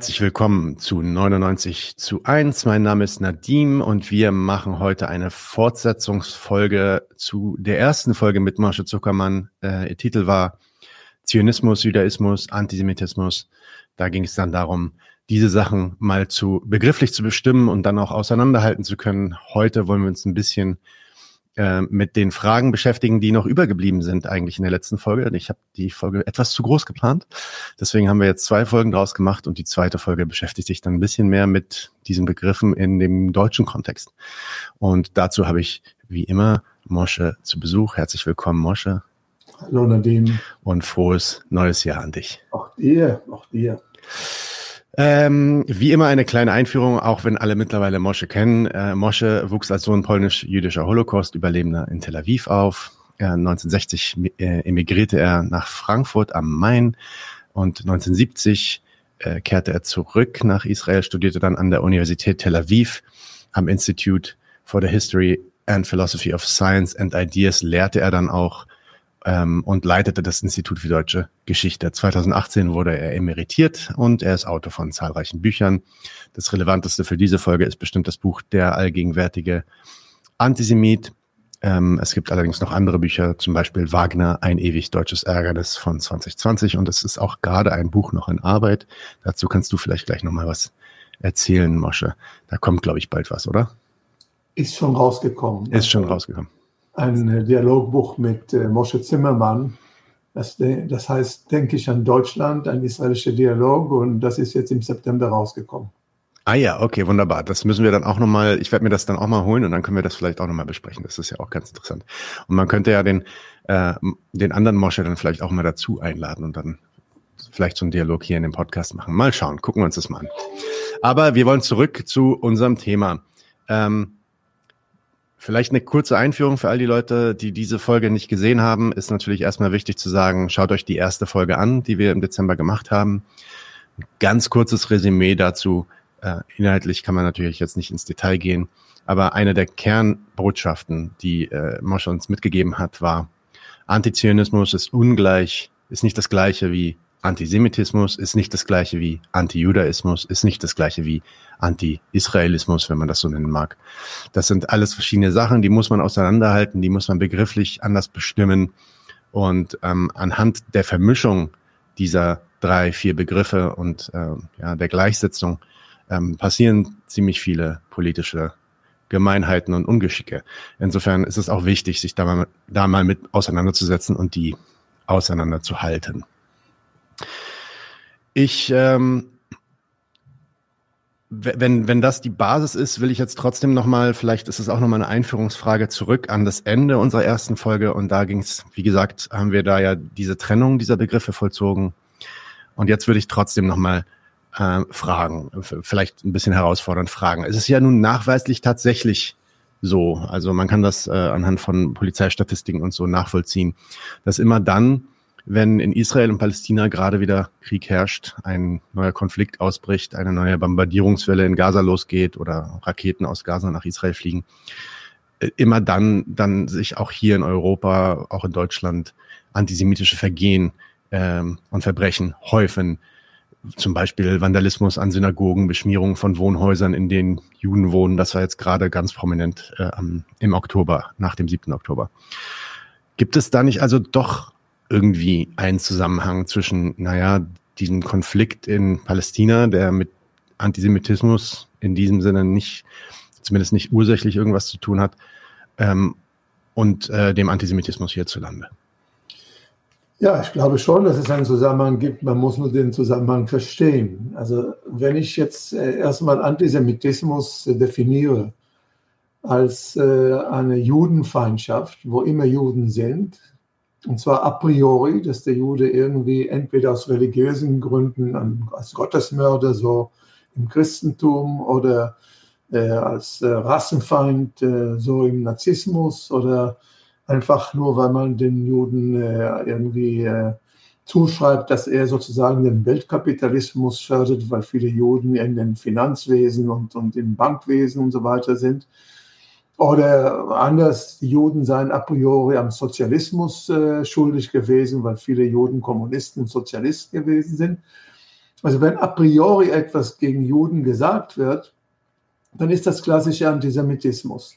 Herzlich willkommen zu 99 zu 1. Mein Name ist Nadim und wir machen heute eine Fortsetzungsfolge zu der ersten Folge mit Moshe Zuckermann. Äh, ihr Titel war Zionismus, Judaismus, Antisemitismus. Da ging es dann darum, diese Sachen mal zu begrifflich zu bestimmen und dann auch auseinanderhalten zu können. Heute wollen wir uns ein bisschen äh, mit den Fragen beschäftigen, die noch übergeblieben sind eigentlich in der letzten Folge. Ich habe die Folge etwas zu groß geplant. Deswegen haben wir jetzt zwei Folgen draus gemacht und die zweite Folge beschäftigt sich dann ein bisschen mehr mit diesen Begriffen in dem deutschen Kontext. Und dazu habe ich wie immer Mosche zu Besuch. Herzlich willkommen, Mosche. Hallo Nadim. Und frohes neues Jahr an dich. Auch dir, auch dir. Ähm, wie immer eine kleine Einführung, auch wenn alle mittlerweile Mosche kennen. Äh, Mosche wuchs als Sohn polnisch-jüdischer Holocaust-Überlebender in Tel Aviv auf. Äh, 1960 äh, emigrierte er nach Frankfurt am Main und 1970 äh, kehrte er zurück nach Israel, studierte dann an der Universität Tel Aviv am Institute for the History and Philosophy of Science and Ideas, lehrte er dann auch ähm, und leitete das Institut für deutsche Geschichte. 2018 wurde er emeritiert und er ist Autor von zahlreichen Büchern. Das relevanteste für diese Folge ist bestimmt das Buch Der allgegenwärtige Antisemit. Ähm, es gibt allerdings noch andere Bücher, zum Beispiel Wagner, ein ewig deutsches Ärgernis von 2020 und es ist auch gerade ein Buch noch in Arbeit. Dazu kannst du vielleicht gleich nochmal was erzählen, Mosche. Da kommt, glaube ich, bald was, oder? Ist schon rausgekommen. Ist schon rausgekommen ein äh, Dialogbuch mit äh, Moshe Zimmermann. Das, das heißt, denke ich an Deutschland, ein israelischer Dialog und das ist jetzt im September rausgekommen. Ah ja, okay, wunderbar. Das müssen wir dann auch nochmal, ich werde mir das dann auch mal holen und dann können wir das vielleicht auch nochmal besprechen. Das ist ja auch ganz interessant. Und man könnte ja den, äh, den anderen Mosche dann vielleicht auch mal dazu einladen und dann vielleicht so einen Dialog hier in dem Podcast machen. Mal schauen, gucken wir uns das mal an. Aber wir wollen zurück zu unserem Thema. Ähm, Vielleicht eine kurze Einführung für all die Leute, die diese Folge nicht gesehen haben, ist natürlich erstmal wichtig zu sagen, schaut euch die erste Folge an, die wir im Dezember gemacht haben. Ein ganz kurzes Resümee dazu. Äh, inhaltlich kann man natürlich jetzt nicht ins Detail gehen, aber eine der Kernbotschaften, die äh, Mosche uns mitgegeben hat, war, Antizionismus ist ungleich, ist nicht das gleiche wie Antisemitismus ist nicht das gleiche wie Antijudaismus, ist nicht das gleiche wie Anti-Israelismus, wenn man das so nennen mag. Das sind alles verschiedene Sachen, die muss man auseinanderhalten, die muss man begrifflich anders bestimmen. Und ähm, anhand der Vermischung dieser drei, vier Begriffe und äh, ja, der Gleichsetzung ähm, passieren ziemlich viele politische Gemeinheiten und Ungeschicke. Insofern ist es auch wichtig, sich da mal, da mal mit auseinanderzusetzen und die auseinanderzuhalten. Ich, ähm, wenn, wenn das die Basis ist, will ich jetzt trotzdem nochmal, vielleicht ist es auch nochmal eine Einführungsfrage zurück an das Ende unserer ersten Folge. Und da ging es, wie gesagt, haben wir da ja diese Trennung dieser Begriffe vollzogen. Und jetzt würde ich trotzdem nochmal äh, fragen, vielleicht ein bisschen herausfordernd fragen. Es ist ja nun nachweislich tatsächlich so, also man kann das äh, anhand von Polizeistatistiken und so nachvollziehen, dass immer dann, wenn in Israel und Palästina gerade wieder Krieg herrscht, ein neuer Konflikt ausbricht, eine neue Bombardierungswelle in Gaza losgeht oder Raketen aus Gaza nach Israel fliegen, äh, immer dann, dann sich auch hier in Europa, auch in Deutschland antisemitische Vergehen ähm, und Verbrechen häufen. Zum Beispiel Vandalismus an Synagogen, Beschmierung von Wohnhäusern, in denen Juden wohnen. Das war jetzt gerade ganz prominent äh, im Oktober, nach dem 7. Oktober. Gibt es da nicht also doch irgendwie einen Zusammenhang zwischen, naja, diesem Konflikt in Palästina, der mit Antisemitismus in diesem Sinne nicht, zumindest nicht ursächlich irgendwas zu tun hat, ähm, und äh, dem Antisemitismus hierzulande. Ja, ich glaube schon, dass es einen Zusammenhang gibt. Man muss nur den Zusammenhang verstehen. Also wenn ich jetzt äh, erstmal Antisemitismus äh, definiere als äh, eine Judenfeindschaft, wo immer Juden sind, und zwar a priori, dass der Jude irgendwie entweder aus religiösen Gründen als Gottesmörder so im Christentum oder äh, als äh, Rassenfeind äh, so im Narzissmus oder einfach nur, weil man den Juden äh, irgendwie äh, zuschreibt, dass er sozusagen den Weltkapitalismus fördert, weil viele Juden in den Finanzwesen und, und im Bankwesen und so weiter sind. Oder anders, die Juden seien a priori am Sozialismus äh, schuldig gewesen, weil viele Juden Kommunisten und Sozialisten gewesen sind. Also wenn a priori etwas gegen Juden gesagt wird, dann ist das klassische Antisemitismus.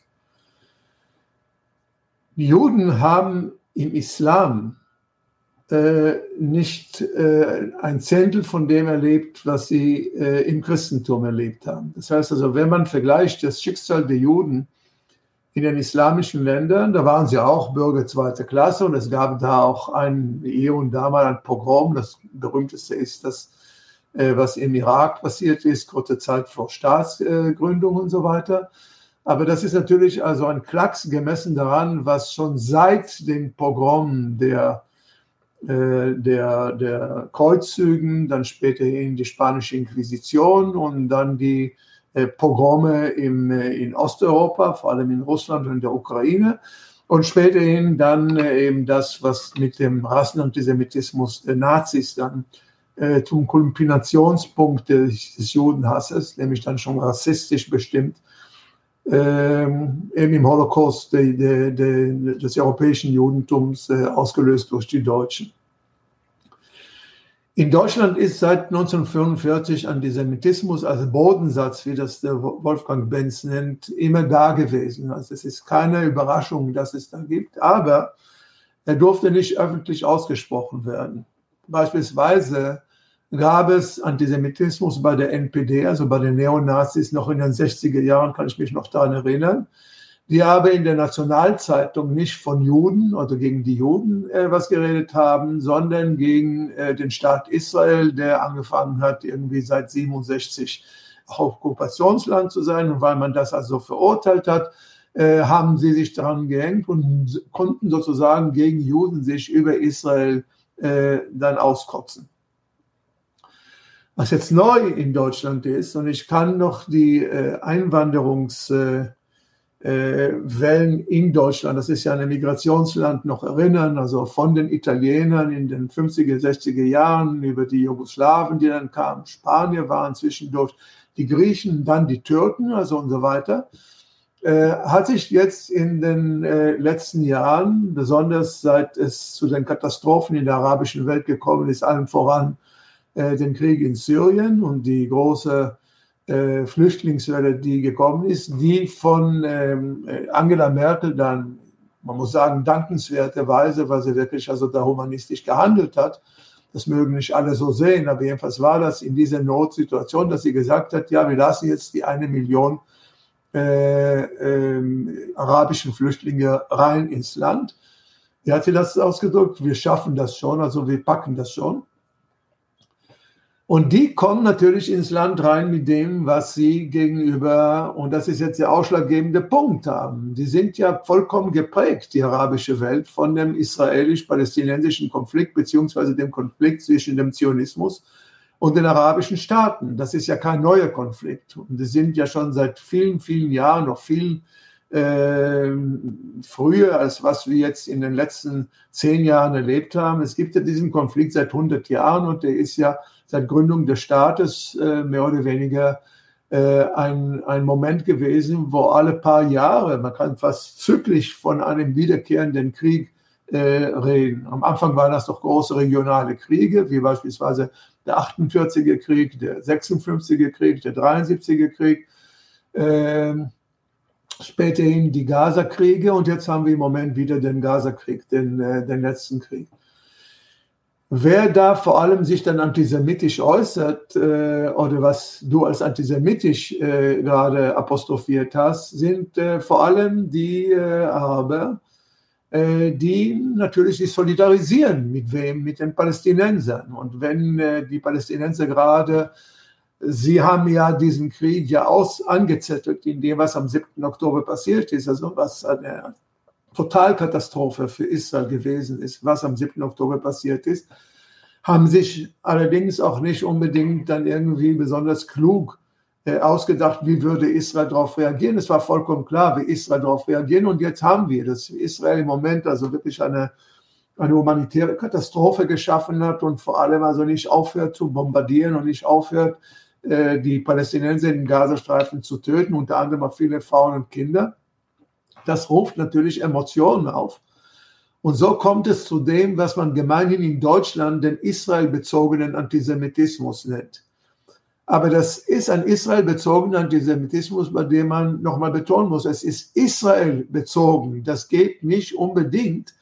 Die Juden haben im Islam äh, nicht äh, ein Zehntel von dem erlebt, was sie äh, im Christentum erlebt haben. Das heißt also, wenn man vergleicht das Schicksal der Juden in den islamischen Ländern, da waren sie auch Bürger zweiter Klasse und es gab da auch ein hier und da mal ein Pogrom. Das berühmteste ist das, äh, was im Irak passiert ist, kurze Zeit vor Staatsgründung und so weiter. Aber das ist natürlich also ein Klacks gemessen daran, was schon seit den Pogrom der, äh, der, der Kreuzzügen, dann späterhin die spanische Inquisition und dann die Pogrome im, äh, in Osteuropa, vor allem in Russland und der Ukraine. Und späterhin dann äh, eben das, was mit dem Rassenantisemitismus der Nazis dann äh, zum Kulminationspunkt des, des, Judenhasses, nämlich dann schon rassistisch bestimmt, ähm, eben im Holocaust de, de, de, des europäischen Judentums äh, ausgelöst durch die Deutschen. In Deutschland ist seit 1945 Antisemitismus als Bodensatz, wie das der Wolfgang Benz nennt, immer da gewesen. Also es ist keine Überraschung, dass es da gibt, aber er durfte nicht öffentlich ausgesprochen werden. Beispielsweise gab es Antisemitismus bei der NPD, also bei den Neonazis noch in den 60er Jahren, kann ich mich noch daran erinnern die aber in der Nationalzeitung nicht von Juden oder gegen die Juden äh, was geredet haben, sondern gegen äh, den Staat Israel, der angefangen hat, irgendwie seit 67 Okkupationsland zu sein. Und weil man das also verurteilt hat, äh, haben sie sich daran gehängt und konnten sozusagen gegen Juden sich über Israel äh, dann auskotzen. Was jetzt neu in Deutschland ist, und ich kann noch die äh, Einwanderungs- äh, Wellen in Deutschland, das ist ja ein Migrationsland, noch erinnern, also von den Italienern in den 50er, 60er Jahren über die Jugoslawen, die dann kamen, Spanier waren zwischendurch, die Griechen, dann die Türken, also und so weiter, äh, hat sich jetzt in den äh, letzten Jahren, besonders seit es zu den Katastrophen in der arabischen Welt gekommen ist, allen voran äh, den Krieg in Syrien und die große äh, Flüchtlingswelle, die gekommen ist, die von ähm, Angela Merkel dann, man muss sagen, dankenswerterweise, weil sie wirklich also da humanistisch gehandelt hat. Das mögen nicht alle so sehen, aber jedenfalls war das in dieser Notsituation, dass sie gesagt hat, ja, wir lassen jetzt die eine Million äh, äh, arabischen Flüchtlinge rein ins Land. Wie hat sie das ausgedrückt? Wir schaffen das schon, also wir packen das schon. Und die kommen natürlich ins Land rein mit dem, was sie gegenüber, und das ist jetzt der ausschlaggebende Punkt haben. Die sind ja vollkommen geprägt, die arabische Welt, von dem israelisch-palästinensischen Konflikt, beziehungsweise dem Konflikt zwischen dem Zionismus und den arabischen Staaten. Das ist ja kein neuer Konflikt. Und die sind ja schon seit vielen, vielen Jahren noch viel äh, früher, als was wir jetzt in den letzten zehn Jahren erlebt haben. Es gibt ja diesen Konflikt seit 100 Jahren und der ist ja seit Gründung des Staates äh, mehr oder weniger äh, ein, ein Moment gewesen, wo alle paar Jahre, man kann fast zyklisch von einem wiederkehrenden Krieg äh, reden. Am Anfang waren das doch große regionale Kriege, wie beispielsweise der 48er Krieg, der 56er Krieg, der 73er Krieg. Ähm, späterhin die Gaza-Kriege und jetzt haben wir im Moment wieder den Gaza-Krieg, den, äh, den letzten Krieg. Wer da vor allem sich dann antisemitisch äußert äh, oder was du als antisemitisch äh, gerade apostrophiert hast, sind äh, vor allem die äh, Araber, äh, die natürlich sich solidarisieren mit wem? Mit den Palästinensern. Und wenn äh, die Palästinenser gerade, sie haben ja diesen Krieg ja aus angezettelt, in dem was am 7. Oktober passiert ist, also was eine Totalkatastrophe für Israel gewesen ist, was am 7. Oktober passiert ist, haben sich allerdings auch nicht unbedingt dann irgendwie besonders klug äh, ausgedacht, wie würde Israel darauf reagieren. Es war vollkommen klar, wie Israel darauf reagieren. Und jetzt haben wir, dass Israel im Moment also wirklich eine, eine humanitäre Katastrophe geschaffen hat und vor allem also nicht aufhört zu bombardieren und nicht aufhört, äh, die Palästinenser in den Gazastreifen zu töten, unter anderem auch viele Frauen und Kinder. Das ruft natürlich Emotionen auf. Und so kommt es zu dem, was man gemeinhin in Deutschland den israelbezogenen Antisemitismus nennt. Aber das ist ein israelbezogener Antisemitismus, bei dem man nochmal betonen muss, es ist Israel bezogen. Das geht nicht unbedingt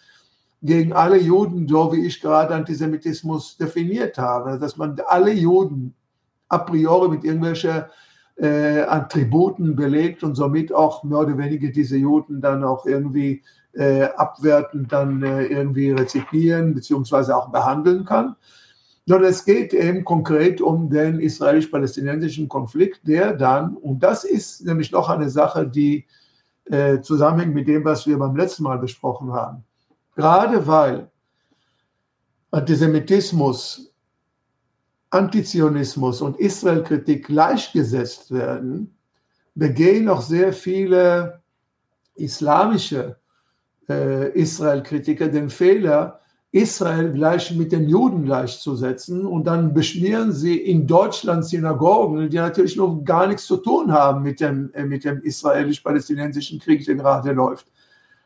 gegen alle Juden, so wie ich gerade Antisemitismus definiert habe, dass man alle Juden a priori mit irgendwelchen äh, Attributen belegt und somit auch mehr oder weniger diese Juden dann auch irgendwie äh, abwertend dann äh, irgendwie rezipieren beziehungsweise auch behandeln kann. Sondern es geht eben konkret um den israelisch-palästinensischen Konflikt, der dann, und das ist nämlich noch eine Sache, die äh, zusammenhängt mit dem, was wir beim letzten Mal besprochen haben. Gerade weil Antisemitismus, Antizionismus und Israelkritik gleichgesetzt werden, begehen auch sehr viele islamische äh, Israel-Kritiker den Fehler, Israel gleich mit den Juden gleichzusetzen und dann beschmieren sie in Deutschland Synagogen, die natürlich noch gar nichts zu tun haben mit dem, äh, mit dem israelisch-palästinensischen Krieg, der gerade läuft.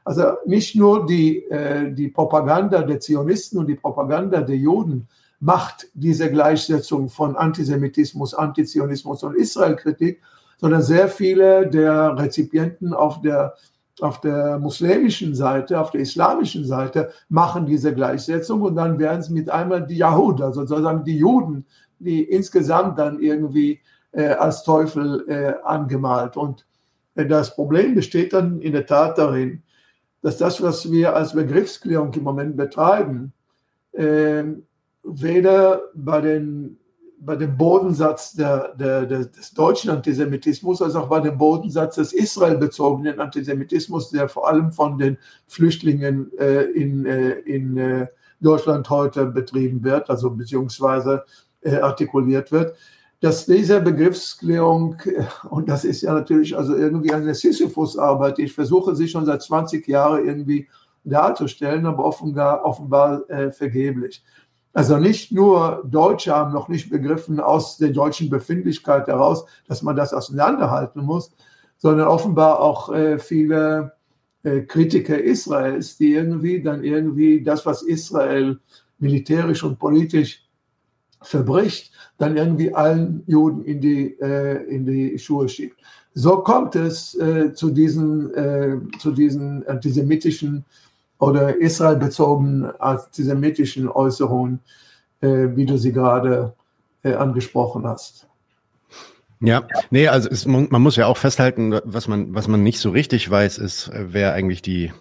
Also nicht nur die, äh, die Propaganda der Zionisten und die Propaganda der Juden macht diese Gleichsetzung von Antisemitismus, Antizionismus und Israelkritik, sondern sehr viele der Rezipienten auf der auf der muslimischen Seite, auf der islamischen Seite machen diese Gleichsetzung und dann werden es mit einmal die Yahud, also sozusagen die Juden, die insgesamt dann irgendwie äh, als Teufel äh, angemalt. Und äh, das Problem besteht dann in der Tat darin, dass das, was wir als Begriffsklärung im Moment betreiben, äh, weder bei den bei dem Bodensatz der, der, des deutschen Antisemitismus als auch bei dem Bodensatz des israelbezogenen Antisemitismus, der vor allem von den Flüchtlingen äh, in, äh, in äh, Deutschland heute betrieben wird, also beziehungsweise äh, artikuliert wird, dass diese Begriffsklärung, äh, und das ist ja natürlich also irgendwie eine Sisyphus-Arbeit, ich versuche sie schon seit 20 Jahren irgendwie darzustellen, aber offenbar, offenbar äh, vergeblich. Also nicht nur Deutsche haben noch nicht begriffen aus der deutschen Befindlichkeit heraus, dass man das auseinanderhalten muss, sondern offenbar auch äh, viele äh, Kritiker Israels, die irgendwie dann irgendwie das, was Israel militärisch und politisch verbricht, dann irgendwie allen Juden in die, äh, in die Schuhe schiebt. So kommt es äh, zu, diesen, äh, zu diesen antisemitischen oder israelbezogenen antisemitischen Äußerungen, äh, wie du sie gerade äh, angesprochen hast. Ja, nee, also es, man muss ja auch festhalten, was man, was man nicht so richtig weiß, ist, äh, wer eigentlich die,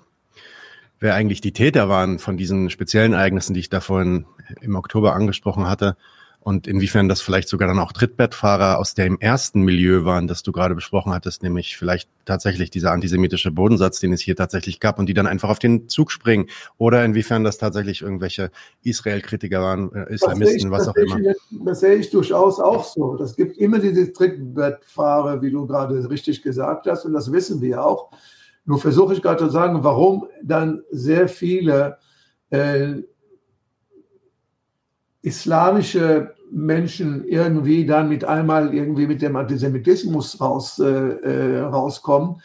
wer eigentlich die Täter waren von diesen speziellen Ereignissen, die ich da vorhin im Oktober angesprochen hatte und inwiefern das vielleicht sogar dann auch Trittbettfahrer aus dem ersten Milieu waren, das du gerade besprochen hattest, nämlich vielleicht tatsächlich dieser antisemitische Bodensatz, den es hier tatsächlich gab und die dann einfach auf den Zug springen oder inwiefern das tatsächlich irgendwelche Israel-Kritiker waren, äh, Islamisten, was auch immer. Ich, das sehe ich durchaus auch so. Das gibt immer diese Trittbettfahrer, wie du gerade richtig gesagt hast und das wissen wir auch. Nur versuche ich gerade zu sagen, warum dann sehr viele äh, islamische Menschen irgendwie dann mit einmal irgendwie mit dem Antisemitismus raus, äh, äh, rauskommen,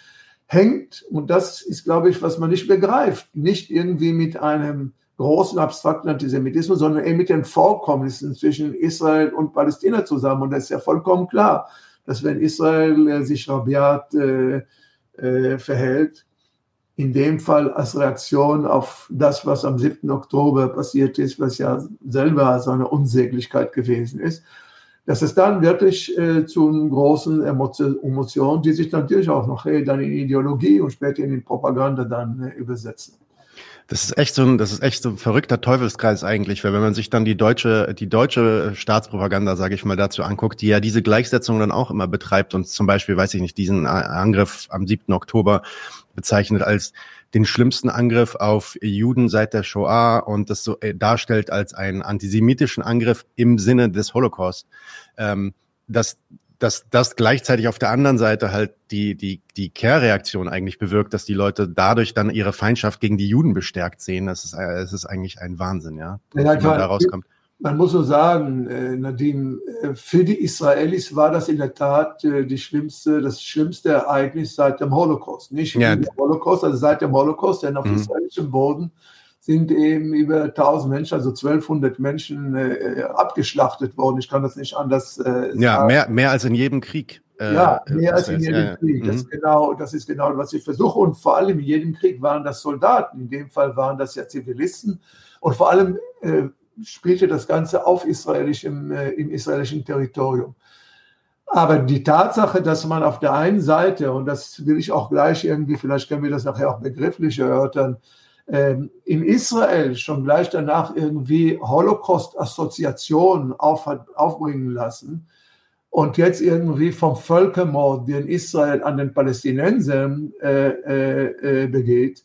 hängt, und das ist, glaube ich, was man nicht begreift, nicht irgendwie mit einem großen abstrakten Antisemitismus, sondern eben mit den Vorkommnissen zwischen Israel und Palästina zusammen. Und das ist ja vollkommen klar, dass wenn Israel äh, sich rabiat äh, äh, verhält, in dem Fall als Reaktion auf das, was am 7. Oktober passiert ist, was ja selber so eine Unsäglichkeit gewesen ist, dass es dann wirklich äh, zu einer großen Emotion, die sich natürlich auch noch äh, dann in Ideologie und später in Propaganda dann äh, übersetzen. Das ist echt so ein, das ist echt so ein verrückter Teufelskreis eigentlich, weil wenn man sich dann die deutsche, die deutsche Staatspropaganda, sage ich mal, dazu anguckt, die ja diese Gleichsetzung dann auch immer betreibt und zum Beispiel, weiß ich nicht, diesen Angriff am 7. Oktober bezeichnet als den schlimmsten Angriff auf Juden seit der Shoah und das so äh, darstellt als einen antisemitischen Angriff im Sinne des Holocaust. Ähm, das dass das gleichzeitig auf der anderen Seite halt die, die, die Kehrreaktion eigentlich bewirkt, dass die Leute dadurch dann ihre Feindschaft gegen die Juden bestärkt sehen. Das ist, das ist eigentlich ein Wahnsinn, ja. ja man da rauskommt. Man muss so sagen, äh, Nadim, äh, für die Israelis war das in der Tat äh, die schlimmste, das schlimmste Ereignis seit dem Holocaust. Nicht ja. Holocaust, also seit dem Holocaust, denn auf mhm. israelischem Boden sind eben über 1000 Menschen, also 1200 Menschen äh, abgeschlachtet worden. Ich kann das nicht anders äh, Ja, sagen. mehr, mehr als in jedem Krieg. Äh, ja, mehr als in jedem Krieg. Das, mhm. genau, das ist genau, was ich versuche. Und vor allem in jedem Krieg waren das Soldaten. In dem Fall waren das ja Zivilisten. Und vor allem äh, spielte das Ganze auf israelischem, äh, im israelischen Territorium. Aber die Tatsache, dass man auf der einen Seite, und das will ich auch gleich irgendwie, vielleicht können wir das nachher auch begrifflich erörtern, in Israel schon gleich danach irgendwie Holocaust-Assoziationen auf, aufbringen lassen und jetzt irgendwie vom Völkermord, den Israel an den Palästinensern äh, äh, äh begeht,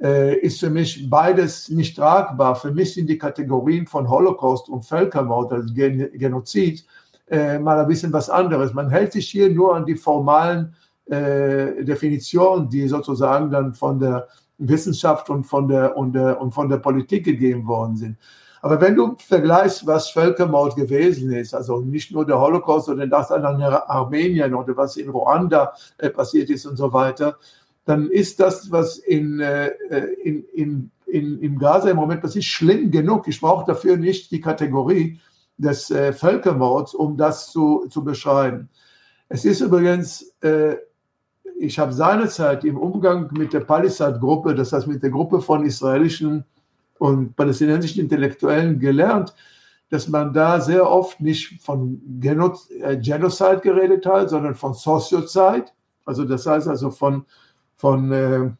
äh, ist für mich beides nicht tragbar. Für mich sind die Kategorien von Holocaust und Völkermord, also Gen Genozid, äh, mal ein bisschen was anderes. Man hält sich hier nur an die formalen äh, Definitionen, die sozusagen dann von der Wissenschaft und von der, und, der, und von der Politik gegeben worden sind. Aber wenn du vergleichst, was Völkermord gewesen ist, also nicht nur der Holocaust, sondern das an Armenien oder was in Ruanda äh, passiert ist und so weiter, dann ist das, was in, äh, in, in, in, in Gaza im Moment passiert, schlimm genug. Ich brauche dafür nicht die Kategorie des äh, Völkermords, um das zu, zu beschreiben. Es ist übrigens, äh, ich habe seinerzeit im Umgang mit der Palisade-Gruppe, das heißt mit der Gruppe von israelischen und palästinensischen Intellektuellen gelernt, dass man da sehr oft nicht von äh, Genocide geredet hat, sondern von Sociozide. Also das heißt also von, von äh,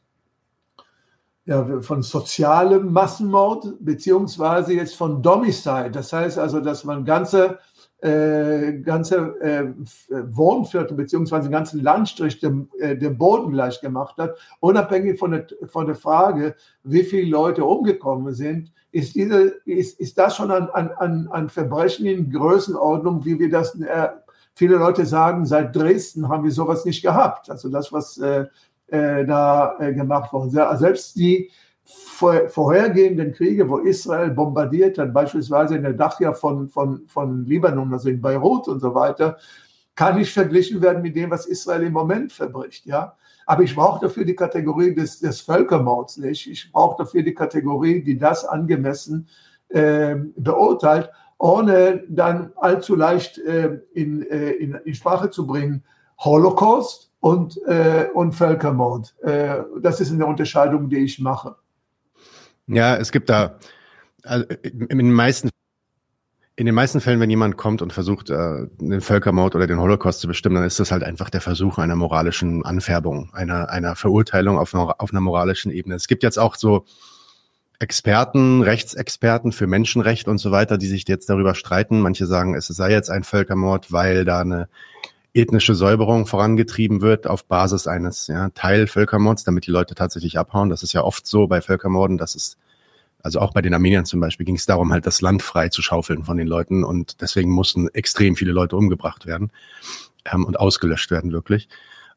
ja, von sozialem Massenmord beziehungsweise jetzt von Domicide. Das heißt also, dass man ganze, äh, ganze äh, Wohnviertel beziehungsweise den ganzen Landstrich dem, äh, dem Boden gleich gemacht hat, unabhängig von der, von der Frage, wie viele Leute umgekommen sind, ist, diese, ist, ist das schon ein, ein, ein Verbrechen in Größenordnung, wie wir das, äh, viele Leute sagen, seit Dresden haben wir sowas nicht gehabt. Also das, was äh, äh, da äh, gemacht worden. Selbst die vorhergehenden Kriege, wo Israel bombardiert hat, beispielsweise in der Dachja von, von, von Libanon, also in Beirut und so weiter, kann nicht verglichen werden mit dem, was Israel im Moment verbricht. Ja? Aber ich brauche dafür die Kategorie des, des Völkermords nicht. Ich brauche dafür die Kategorie, die das angemessen äh, beurteilt, ohne dann allzu leicht äh, in, äh, in, in Sprache zu bringen. Holocaust und, äh, und Völkermord. Äh, das ist eine Unterscheidung, die ich mache. Ja, es gibt da also in den meisten in den meisten Fällen, wenn jemand kommt und versucht, äh, den Völkermord oder den Holocaust zu bestimmen, dann ist das halt einfach der Versuch einer moralischen Anfärbung, einer, einer Verurteilung auf einer, auf einer moralischen Ebene. Es gibt jetzt auch so Experten, Rechtsexperten für Menschenrecht und so weiter, die sich jetzt darüber streiten. Manche sagen, es sei jetzt ein Völkermord, weil da eine ethnische Säuberung vorangetrieben wird auf Basis eines ja, Teilvölkermords, damit die Leute tatsächlich abhauen. Das ist ja oft so bei Völkermorden, dass es, also auch bei den Armeniern zum Beispiel, ging es darum, halt das Land frei zu schaufeln von den Leuten und deswegen mussten extrem viele Leute umgebracht werden ähm, und ausgelöscht werden, wirklich.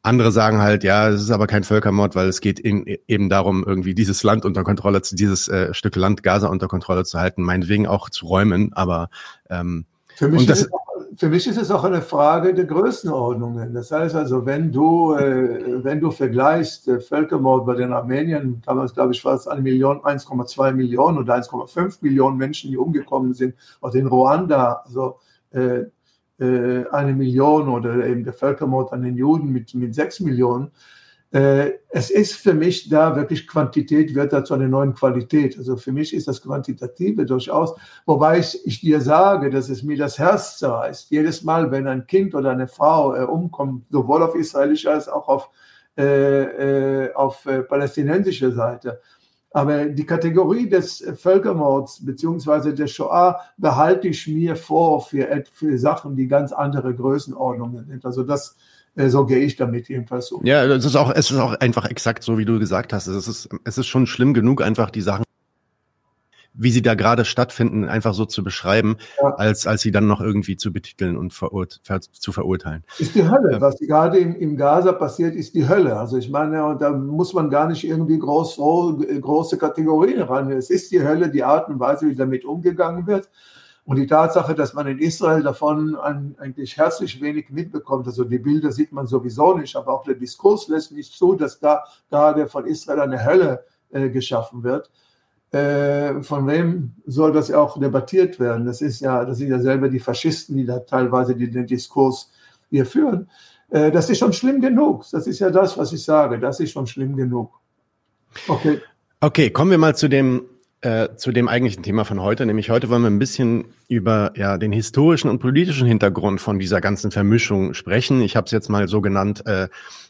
Andere sagen halt, ja, es ist aber kein Völkermord, weil es geht in, eben darum, irgendwie dieses Land unter Kontrolle zu, dieses äh, Stück Land Gaza unter Kontrolle zu halten, meinetwegen auch zu räumen, aber ähm, für mich, das, für mich ist es auch eine Frage der Größenordnungen. Das heißt also, wenn du, äh, wenn du vergleichst äh, Völkermord bei den Armeniern, damals glaube ich war es eine Million, 1,2 Millionen oder 1,5 Millionen Menschen, die umgekommen sind, oder in Ruanda, also äh, äh, eine Million oder eben der Völkermord an den Juden mit, mit 6 Millionen, es ist für mich da wirklich Quantität wird da zu einer neuen Qualität. Also für mich ist das Quantitative durchaus, wobei ich, ich dir sage, dass es mir das Herz zerreißt. Jedes Mal, wenn ein Kind oder eine Frau äh, umkommt, sowohl auf israelischer als auch auf, äh, äh, auf äh, palästinensischer Seite. Aber die Kategorie des Völkermords beziehungsweise der Shoah behalte ich mir vor für, für Sachen, die ganz andere Größenordnungen sind. Also das, äh, so gehe ich damit jedenfalls um. Ja, es ist auch, es ist auch einfach exakt so, wie du gesagt hast. Es ist, es ist schon schlimm genug, einfach die Sachen, wie sie da gerade stattfinden, einfach so zu beschreiben, ja. als, als sie dann noch irgendwie zu betiteln und verurt, ver, zu verurteilen. Ist die Hölle. Was gerade im, im Gaza passiert, ist die Hölle. Also ich meine, da muss man gar nicht irgendwie groß, große Kategorien ran. Es ist die Hölle, die Art und Weise, wie damit umgegangen wird. Und die Tatsache, dass man in Israel davon eigentlich herzlich wenig mitbekommt, also die Bilder sieht man sowieso nicht, aber auch der Diskurs lässt nicht zu, dass da gerade von Israel eine Hölle äh, geschaffen wird. äh, von wem soll das auch debattiert werden? Das ist ja, das sind ja selber die Faschisten, die da teilweise den Diskurs hier führen. Äh, das ist schon schlimm genug. Das ist ja das, was ich sage. Das ist schon schlimm genug. Okay. Okay, kommen wir mal zu dem äh, zu dem eigentlichen Thema von heute, nämlich heute wollen wir ein bisschen über ja, den historischen und politischen Hintergrund von dieser ganzen Vermischung sprechen. Ich habe es jetzt mal so genannt, äh,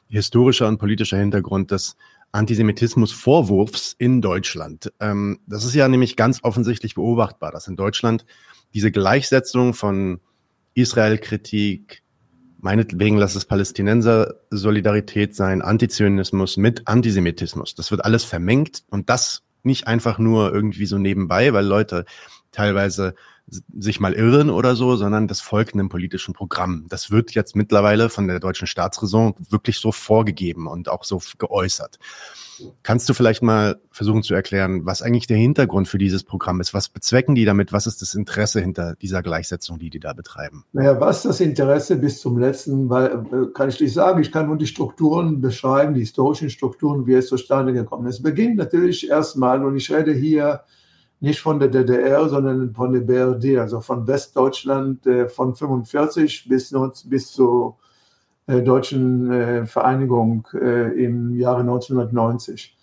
historischer und politischer Hintergrund des Antisemitismusvorwurfs in Deutschland. Ähm, das ist ja nämlich ganz offensichtlich beobachtbar, dass in Deutschland diese Gleichsetzung von Israel-Kritik, meinetwegen lass es Palästinenser-Solidarität sein, Antizionismus mit Antisemitismus, das wird alles vermengt und das nicht einfach nur irgendwie so nebenbei, weil Leute teilweise sich mal irren oder so, sondern das folgt einem politischen Programm. Das wird jetzt mittlerweile von der deutschen Staatsräson wirklich so vorgegeben und auch so geäußert. Kannst du vielleicht mal versuchen zu erklären, was eigentlich der Hintergrund für dieses Programm ist? Was bezwecken die damit? Was ist das Interesse hinter dieser Gleichsetzung, die die da betreiben? Naja, was das Interesse bis zum letzten, weil, äh, kann ich nicht sagen. Ich kann nur die Strukturen beschreiben, die historischen Strukturen, wie es zustande gekommen ist. Es beginnt natürlich erstmal, und ich rede hier nicht von der DDR, sondern von der BRD, also von Westdeutschland äh, von 45 bis, bis zur äh, deutschen äh, Vereinigung im Jahre 1990.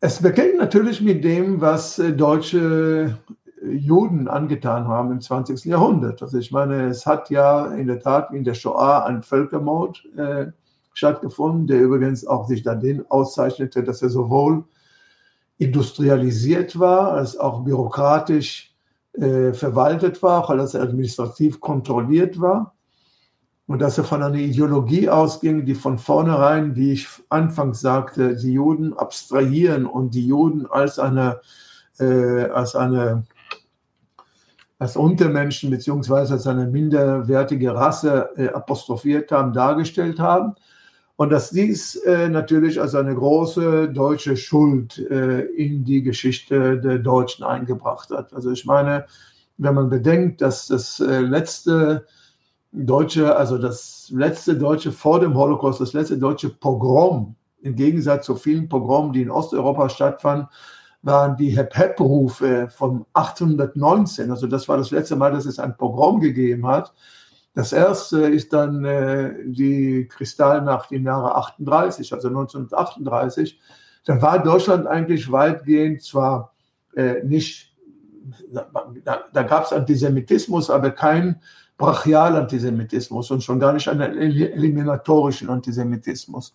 es beginnt natürlich mit dem, was deutsche Juden angetan haben im 20. Jahrhundert. Also ich meine, es hat ja in der Tat in der Shoah ein Völkermord äh, stattgefunden, der übrigens auch sich dann auszeichnete, dass er sowohl industrialisiert war, als auch bürokratisch äh, verwaltet war, auch als administrativ kontrolliert war und dass er von einer Ideologie ausging, die von vornherein, wie ich anfangs sagte, die Juden abstrahieren und die Juden als eine, äh, als eine als Untermenschen beziehungsweise als eine minderwertige Rasse äh, apostrophiert haben, dargestellt haben. Und dass dies äh, natürlich als eine große deutsche Schuld äh, in die Geschichte der Deutschen eingebracht hat. Also ich meine, wenn man bedenkt, dass das äh, letzte deutsche, also das letzte deutsche vor dem Holocaust, das letzte deutsche Pogrom, im Gegensatz zu vielen Pogromen, die in Osteuropa stattfanden, waren die Hep-Hep-Rufe von 1819. Also das war das letzte Mal, dass es ein Pogrom gegeben hat. Das erste ist dann äh, die Kristallnacht im Jahre 38, also 1938. Da war Deutschland eigentlich weitgehend zwar äh, nicht, da, da gab es Antisemitismus, aber kein Brachialantisemitismus und schon gar nicht einen eliminatorischen Antisemitismus.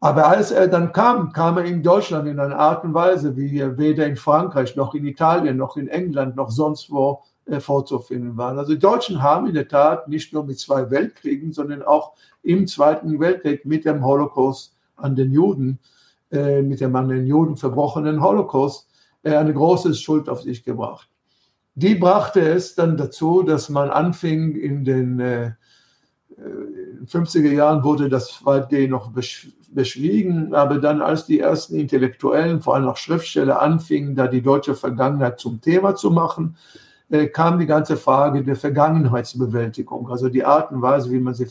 Aber als er dann kam, kam er in Deutschland in einer Art und Weise, wie weder in Frankreich noch in Italien noch in England noch sonst wo vorzufinden waren. Also die Deutschen haben in der Tat nicht nur mit zwei Weltkriegen, sondern auch im Zweiten Weltkrieg mit dem Holocaust an den Juden, äh, mit dem an den Juden verbrochenen Holocaust, äh, eine große Schuld auf sich gebracht. Die brachte es dann dazu, dass man anfing in den äh, 50er Jahren wurde das weitgehend noch beschwiegen, aber dann als die ersten Intellektuellen, vor allem auch Schriftsteller, anfingen, da die deutsche Vergangenheit zum Thema zu machen, äh, kam die ganze Frage der Vergangenheitsbewältigung, also die Art und Weise, wie man sie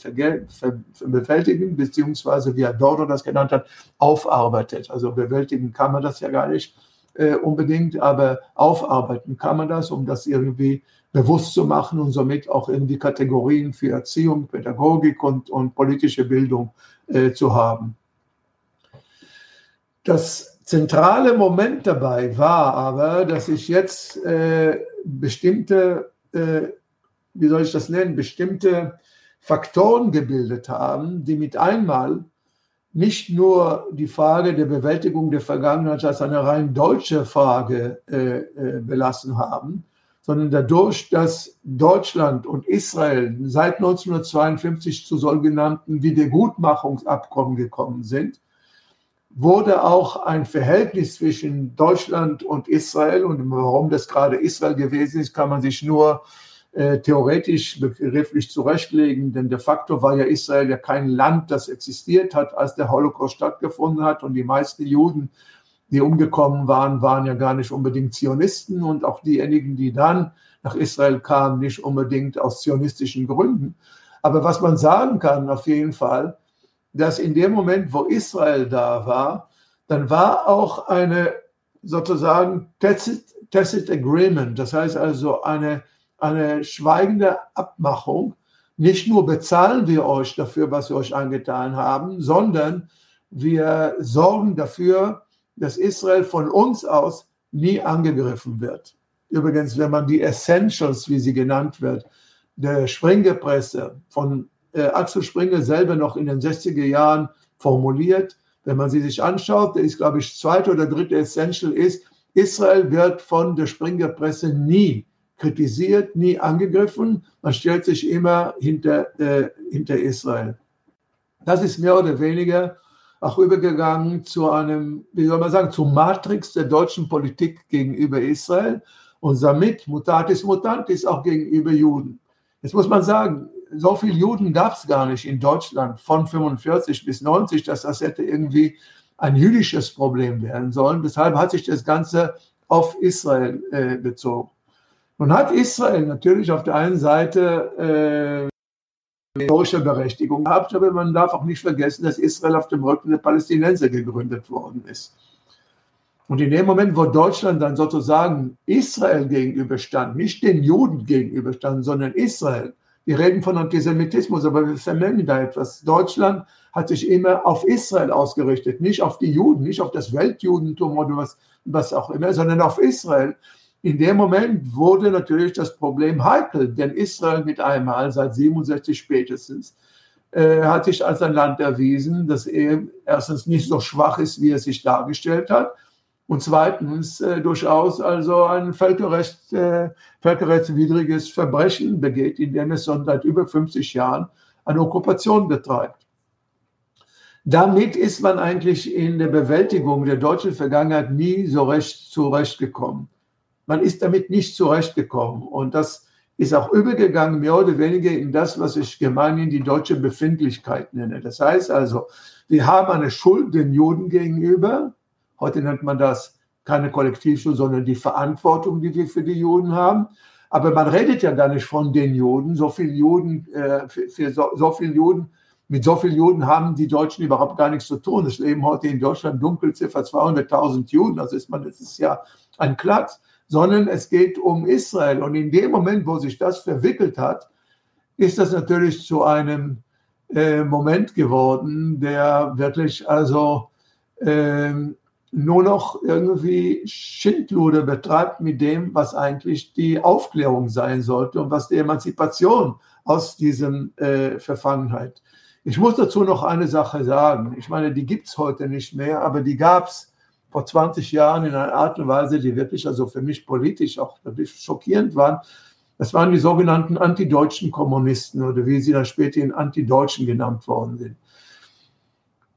bewältigen, beziehungsweise wie Adorno das genannt hat, aufarbeitet. Also bewältigen kann man das ja gar nicht äh, unbedingt, aber aufarbeiten kann man das, um das irgendwie bewusst zu machen und somit auch irgendwie Kategorien für Erziehung, Pädagogik und, und politische Bildung äh, zu haben. Das zentrale Moment dabei war aber, dass ich jetzt äh, bestimmte, äh, wie soll ich das nennen, bestimmte Faktoren gebildet haben, die mit einmal nicht nur die Frage der Bewältigung der Vergangenheit als eine rein deutsche Frage äh, äh, belassen haben, sondern dadurch, dass Deutschland und Israel seit 1952 zu sogenannten Wiedergutmachungsabkommen gekommen sind, wurde auch ein Verhältnis zwischen Deutschland und Israel und warum das gerade Israel gewesen ist, kann man sich nur äh, theoretisch begrifflich zurechtlegen, denn de facto war ja Israel ja kein Land, das existiert hat, als der Holocaust stattgefunden hat und die meisten Juden, die umgekommen waren, waren ja gar nicht unbedingt Zionisten und auch diejenigen, die dann nach Israel kamen, nicht unbedingt aus zionistischen Gründen. Aber was man sagen kann auf jeden Fall, dass in dem Moment, wo Israel da war, dann war auch eine sozusagen Tacit, Tacit Agreement, das heißt also eine, eine schweigende Abmachung. Nicht nur bezahlen wir euch dafür, was wir euch angetan haben, sondern wir sorgen dafür, dass Israel von uns aus nie angegriffen wird. Übrigens, wenn man die Essentials, wie sie genannt wird, der Springerpresse von äh, Axel Springer selber noch in den 60er Jahren formuliert, wenn man sie sich anschaut, der ist, glaube ich, zweite oder dritte Essential ist, Israel wird von der Springerpresse nie kritisiert, nie angegriffen. Man stellt sich immer hinter, äh, hinter Israel. Das ist mehr oder weniger auch übergegangen zu einem, wie soll man sagen, zum Matrix der deutschen Politik gegenüber Israel und damit mutatis mutantis auch gegenüber Juden. Jetzt muss man sagen, so viele Juden gab es gar nicht in Deutschland von 45 bis 90, dass das hätte irgendwie ein jüdisches Problem werden sollen. Deshalb hat sich das Ganze auf Israel äh, bezogen. Nun hat Israel natürlich auf der einen Seite äh, historische Berechtigung gehabt, aber man darf auch nicht vergessen, dass Israel auf dem Rücken der Palästinenser gegründet worden ist. Und in dem Moment, wo Deutschland dann sozusagen Israel gegenüberstand, nicht den Juden gegenüberstand, sondern Israel, wir reden von Antisemitismus, aber wir vermengen da etwas. Deutschland hat sich immer auf Israel ausgerichtet, nicht auf die Juden, nicht auf das Weltjudentum oder was, was auch immer, sondern auf Israel. In dem Moment wurde natürlich das Problem heikel, denn Israel mit einmal seit 67 spätestens äh, hat sich als ein Land erwiesen, das eben erstens nicht so schwach ist, wie es sich dargestellt hat und zweitens äh, durchaus also ein Völkerrecht, äh, völkerrechtswidriges Verbrechen begeht, indem es schon seit über 50 Jahren eine Okkupation betreibt. Damit ist man eigentlich in der Bewältigung der deutschen Vergangenheit nie so recht zurechtgekommen man ist damit nicht zurechtgekommen. Und das ist auch übergegangen, mehr oder weniger in das, was ich gemeinhin die deutsche Befindlichkeit nenne. Das heißt also, wir haben eine Schuld den Juden gegenüber. Heute nennt man das keine Kollektivschuld, sondern die Verantwortung, die wir für die Juden haben. Aber man redet ja gar nicht von den Juden. So viele Juden, äh, für, für so, so viele Juden, mit so vielen Juden haben die Deutschen überhaupt gar nichts zu tun. Es leben heute in Deutschland Dunkelziffer 200.000 Juden. Also ist man, das ist ja ein Klacks sondern es geht um Israel. Und in dem Moment, wo sich das verwickelt hat, ist das natürlich zu einem äh, Moment geworden, der wirklich also äh, nur noch irgendwie Schindluder betreibt mit dem, was eigentlich die Aufklärung sein sollte und was die Emanzipation aus diesem äh, Verfangenheit. Ich muss dazu noch eine Sache sagen. Ich meine, die gibt es heute nicht mehr, aber die gab es vor 20 Jahren in einer Art und Weise, die wirklich also für mich politisch auch wirklich schockierend waren. Das waren die sogenannten antideutschen Kommunisten oder wie sie dann später in Antideutschen genannt worden sind.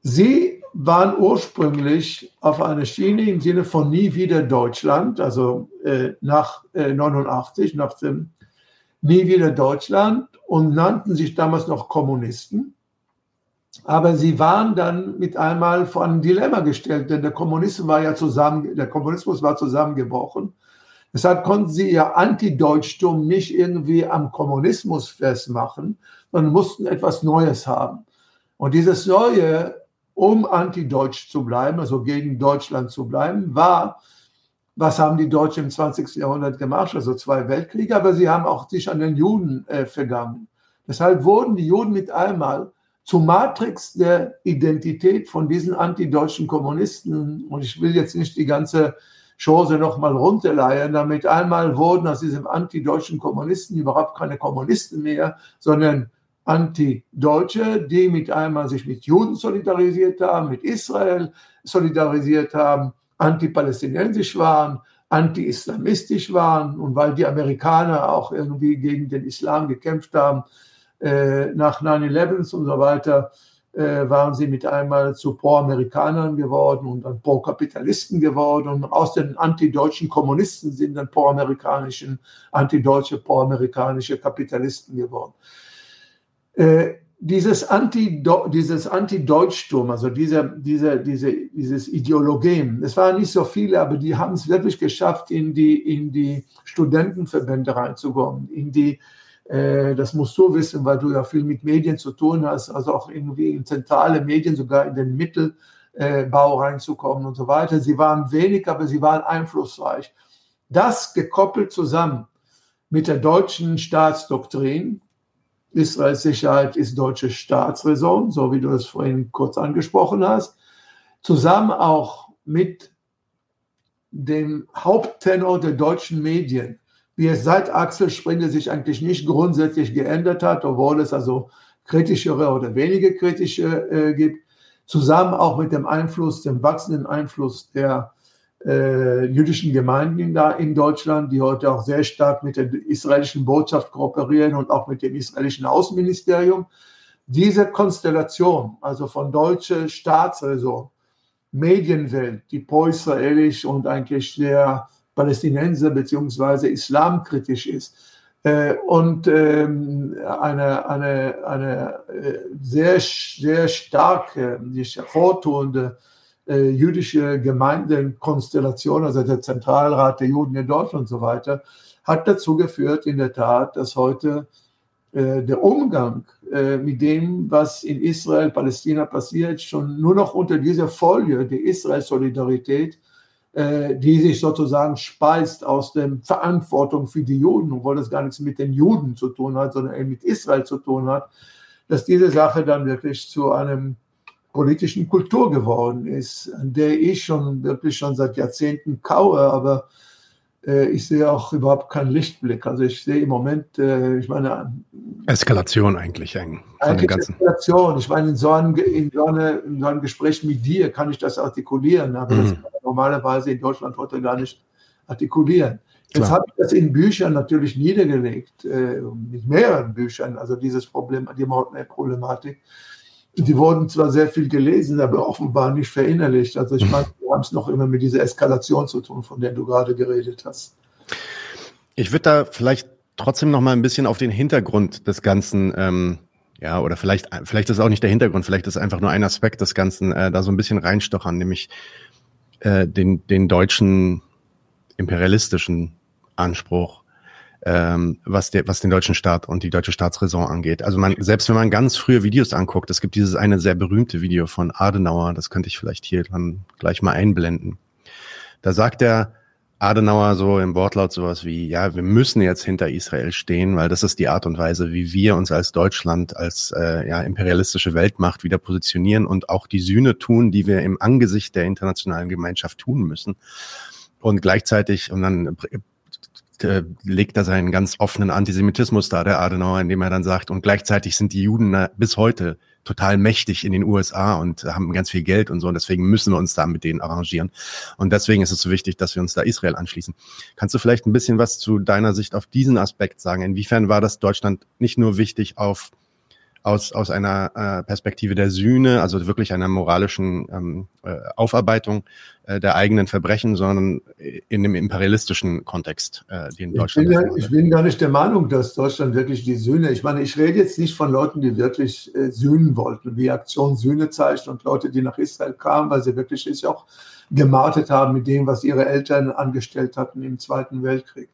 Sie waren ursprünglich auf einer Schiene im Sinne von nie wieder Deutschland, also äh, nach äh, 89, nach dem nie wieder Deutschland und nannten sich damals noch Kommunisten. Aber sie waren dann mit einmal vor ein Dilemma gestellt, denn der Kommunismus war ja zusammen, der Kommunismus war zusammengebrochen. Deshalb konnten sie ihr Antideutschtum nicht irgendwie am Kommunismus festmachen, sondern mussten etwas Neues haben. Und dieses Neue, um antideutsch zu bleiben, also gegen Deutschland zu bleiben, war, was haben die Deutschen im 20. Jahrhundert gemacht? Also zwei Weltkriege, aber sie haben auch sich an den Juden äh, vergangen. Deshalb wurden die Juden mit einmal zum Matrix der Identität von diesen antideutschen Kommunisten. Und ich will jetzt nicht die ganze Chose nochmal runterleiern. Damit einmal wurden aus diesem antideutschen Kommunisten überhaupt keine Kommunisten mehr, sondern Antideutsche, die mit einmal sich mit Juden solidarisiert haben, mit Israel solidarisiert haben, antipalästinensisch waren, anti-islamistisch waren und weil die Amerikaner auch irgendwie gegen den Islam gekämpft haben, äh, nach 9-11 und so weiter äh, waren sie mit einmal zu Pro-Amerikanern geworden und dann Pro-Kapitalisten geworden und aus den antideutschen Kommunisten sind dann pro-amerikanischen, antideutsche, pro-amerikanische Kapitalisten geworden. Äh, dieses, Anti dieses Anti-Deutschtum, also diese, diese, diese, dieses Ideologem, es waren nicht so viele, aber die haben es wirklich geschafft, in die, in die Studentenverbände reinzukommen, in die äh, das musst du wissen, weil du ja viel mit Medien zu tun hast, also auch irgendwie in zentrale Medien, sogar in den Mittel, äh, reinzukommen und so weiter. Sie waren wenig, aber sie waren einflussreich. Das gekoppelt zusammen mit der deutschen Staatsdoktrin, Israels Sicherheit ist deutsche Staatsräson, so wie du es vorhin kurz angesprochen hast, zusammen auch mit dem Haupttenor der deutschen Medien, wie es seit Axel Springer sich eigentlich nicht grundsätzlich geändert hat, obwohl es also kritischere oder weniger kritische äh, gibt, zusammen auch mit dem Einfluss, dem wachsenden Einfluss der äh, jüdischen Gemeinden da in Deutschland, die heute auch sehr stark mit der israelischen Botschaft kooperieren und auch mit dem israelischen Außenministerium. Diese Konstellation, also von deutscher Staatsräson, Medienwelt, die pro-israelisch und eigentlich sehr Palästinenser beziehungsweise islamkritisch ist, äh, und ähm, eine, eine, eine äh, sehr, sehr starke, sich hervortuende äh, jüdische Gemeindenkonstellation, also der Zentralrat der Juden in Deutschland und so weiter, hat dazu geführt, in der Tat, dass heute äh, der Umgang äh, mit dem, was in Israel, Palästina passiert, schon nur noch unter dieser Folie der Israel-Solidarität, äh, die sich sozusagen speist aus der Verantwortung für die Juden, obwohl das gar nichts mit den Juden zu tun hat, sondern eben mit Israel zu tun hat, dass diese Sache dann wirklich zu einem politischen Kultur geworden ist, an der ich schon wirklich schon seit Jahrzehnten kaue, aber äh, ich sehe auch überhaupt keinen Lichtblick. Also ich sehe im Moment, äh, ich meine. Eskalation eigentlich eng. Eigentlich Eskalation. Ich meine, in so, einem, in, so eine, in so einem Gespräch mit dir kann ich das artikulieren, aber mhm. das kann man normalerweise in Deutschland heute gar nicht artikulieren. Jetzt habe ich das in Büchern natürlich niedergelegt, äh, mit mehreren Büchern, also dieses Problem, die Problematik. Die wurden zwar sehr viel gelesen, aber offenbar nicht verinnerlicht. Also ich meine, wir haben es noch immer mit dieser Eskalation zu tun, von der du gerade geredet hast. Ich würde da vielleicht trotzdem noch mal ein bisschen auf den Hintergrund des Ganzen, ähm, ja, oder vielleicht, vielleicht ist auch nicht der Hintergrund, vielleicht ist einfach nur ein Aspekt des Ganzen, äh, da so ein bisschen reinstochern, nämlich äh, den, den deutschen imperialistischen Anspruch ähm, was, der, was den deutschen Staat und die deutsche Staatsräson angeht. Also man, selbst wenn man ganz frühe Videos anguckt, es gibt dieses eine sehr berühmte Video von Adenauer, das könnte ich vielleicht hier dann gleich mal einblenden. Da sagt der Adenauer so im Wortlaut sowas wie, ja, wir müssen jetzt hinter Israel stehen, weil das ist die Art und Weise, wie wir uns als Deutschland, als äh, ja, imperialistische Weltmacht wieder positionieren und auch die Sühne tun, die wir im Angesicht der internationalen Gemeinschaft tun müssen. Und gleichzeitig, und dann äh, legt er seinen ganz offenen Antisemitismus da, der Adenauer, indem er dann sagt, und gleichzeitig sind die Juden äh, bis heute total mächtig in den USA und haben ganz viel Geld und so. Und deswegen müssen wir uns da mit denen arrangieren. Und deswegen ist es so wichtig, dass wir uns da Israel anschließen. Kannst du vielleicht ein bisschen was zu deiner Sicht auf diesen Aspekt sagen? Inwiefern war das Deutschland nicht nur wichtig auf aus, aus einer äh, Perspektive der Sühne, also wirklich einer moralischen ähm, äh, Aufarbeitung äh, der eigenen Verbrechen, sondern in dem imperialistischen Kontext, äh, den Deutschland. Ich bin, ich bin gar nicht der Meinung, dass Deutschland wirklich die Sühne, ich meine, ich rede jetzt nicht von Leuten, die wirklich äh, sühnen wollten, wie Aktion Sühne zeigt und Leute, die nach Israel kamen, weil sie wirklich sich auch gemartet haben mit dem, was ihre Eltern angestellt hatten im Zweiten Weltkrieg.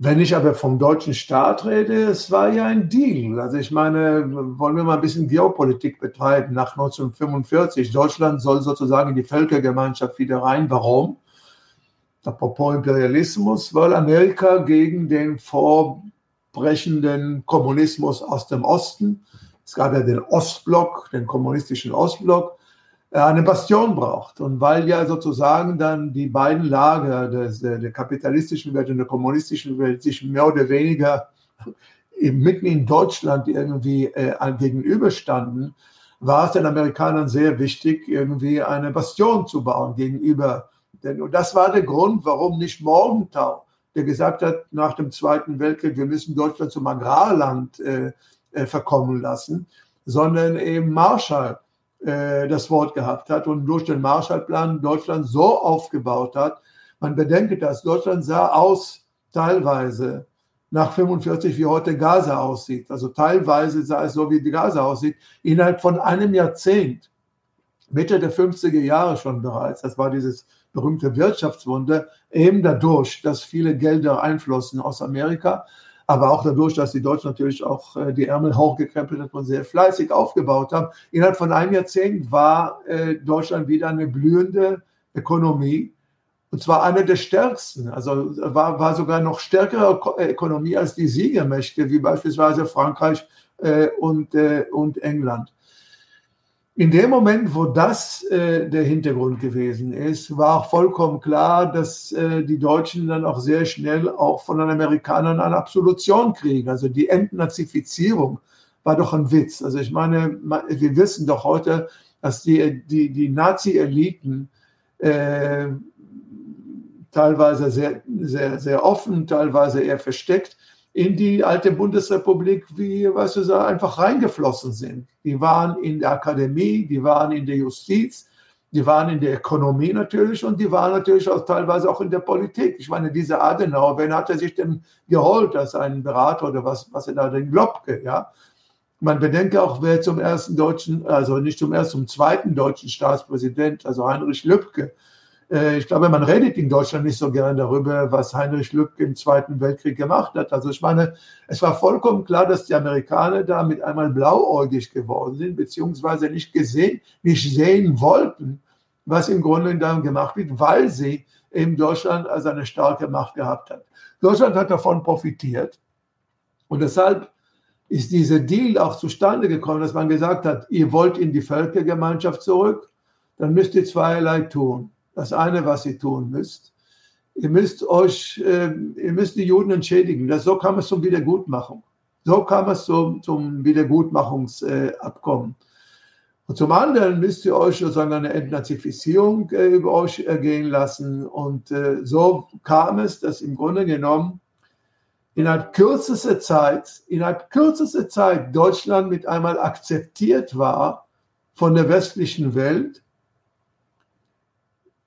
Wenn ich aber vom deutschen Staat rede, es war ja ein Deal. Also ich meine, wollen wir mal ein bisschen Geopolitik betreiben nach 1945. Deutschland soll sozusagen in die Völkergemeinschaft wieder rein. Warum? Apropos Imperialismus, weil Amerika gegen den vorbrechenden Kommunismus aus dem Osten, es gab ja den Ostblock, den kommunistischen Ostblock, eine Bastion braucht. Und weil ja sozusagen dann die beiden Lager des, der, der kapitalistischen Welt und der kommunistischen Welt sich mehr oder weniger mitten in Deutschland irgendwie äh, gegenüberstanden, war es den Amerikanern sehr wichtig, irgendwie eine Bastion zu bauen gegenüber. Denn und das war der Grund, warum nicht Morgenthau, der gesagt hat, nach dem Zweiten Weltkrieg, wir müssen Deutschland zum Agrarland äh, äh, verkommen lassen, sondern eben Marshall, äh, das Wort gehabt hat und durch den Marshallplan Deutschland so aufgebaut hat. Man bedenke das, Deutschland sah aus teilweise nach 45, wie heute Gaza aussieht. Also teilweise sah es so, wie Gaza aussieht, innerhalb von einem Jahrzehnt, Mitte der 50er Jahre schon bereits. Das war dieses berühmte Wirtschaftswunder, eben dadurch, dass viele Gelder einflossen aus Amerika, aber auch dadurch, dass die Deutschen natürlich auch äh, die Ärmel hochgekrempelt hat und sehr fleißig aufgebaut haben. Innerhalb von einem Jahrzehnt war äh, Deutschland wieder eine blühende Ökonomie und zwar eine der stärksten. Also war, war sogar noch stärkere Ökonomie als die Siegermächte, wie beispielsweise Frankreich äh, und, äh, und England. In dem Moment, wo das äh, der Hintergrund gewesen ist, war vollkommen klar, dass äh, die Deutschen dann auch sehr schnell auch von den Amerikanern eine Absolution kriegen. Also die Entnazifizierung war doch ein Witz. Also ich meine, wir wissen doch heute, dass die, die, die Nazi-Eliten äh, teilweise sehr, sehr, sehr offen, teilweise eher versteckt, in die alte Bundesrepublik wie, weißt du, einfach reingeflossen sind. Die waren in der Akademie, die waren in der Justiz, die waren in der Ökonomie natürlich und die waren natürlich auch teilweise auch in der Politik. Ich meine, dieser Adenauer, wen hat er sich denn geholt als einen Berater oder was, was er da, den Globke, ja? Man bedenke auch, wer zum ersten deutschen, also nicht zum ersten, zum zweiten deutschen Staatspräsident, also Heinrich Lübke, äh, ich glaube, man redet in Deutschland nicht so gern darüber, was Heinrich Lübke im Zweiten Weltkrieg gemacht hat. Also ich meine, es war vollkommen klar, dass die Amerikaner da mit einmal blauäugig geworden sind, beziehungsweise nicht gesehen, nicht sehen wollten, was im Grunde dann gemacht wird, weil sie eben Deutschland als eine starke Macht gehabt hat. Deutschland hat davon profitiert und deshalb ist dieser Deal auch zustande gekommen, dass man gesagt hat, ihr wollt in die Völkergemeinschaft zurück, dann müsst ihr zweierlei tun das eine, was ihr tun müsst. Ihr müsst euch, äh, ihr müsst die Juden entschädigen. Das, so kam es zum Wiedergutmachung. So kam es zum, zum Wiedergutmachungsabkommen. Und zum anderen müsst ihr euch sozusagen eine Entnazifizierung äh, über euch ergehen lassen. Und äh, so kam es, dass im Grunde genommen innerhalb kürzester Zeit, innerhalb kürzester Zeit Deutschland mit einmal akzeptiert war von der westlichen Welt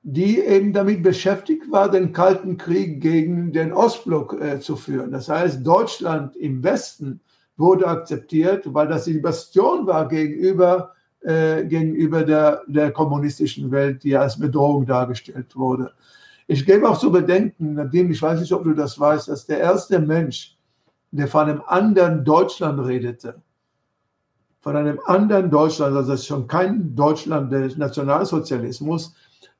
die eben damit beschäftigt war, den Kalten Krieg gegen den Ostblock äh, zu führen. Das heißt, Deutschland im Westen wurde akzeptiert, weil das die Bastion war gegenüber, äh, gegenüber der, der kommunistischen Welt, die als Bedrohung dargestellt wurde. Ich gebe auch zu bedenken, nachdem ich weiß nicht, ob du das weißt, dass der erste Mensch, der von einem anderen Deutschland redete, von einem anderen Deutschland, also das ist schon kein Deutschland des Nationalsozialismus,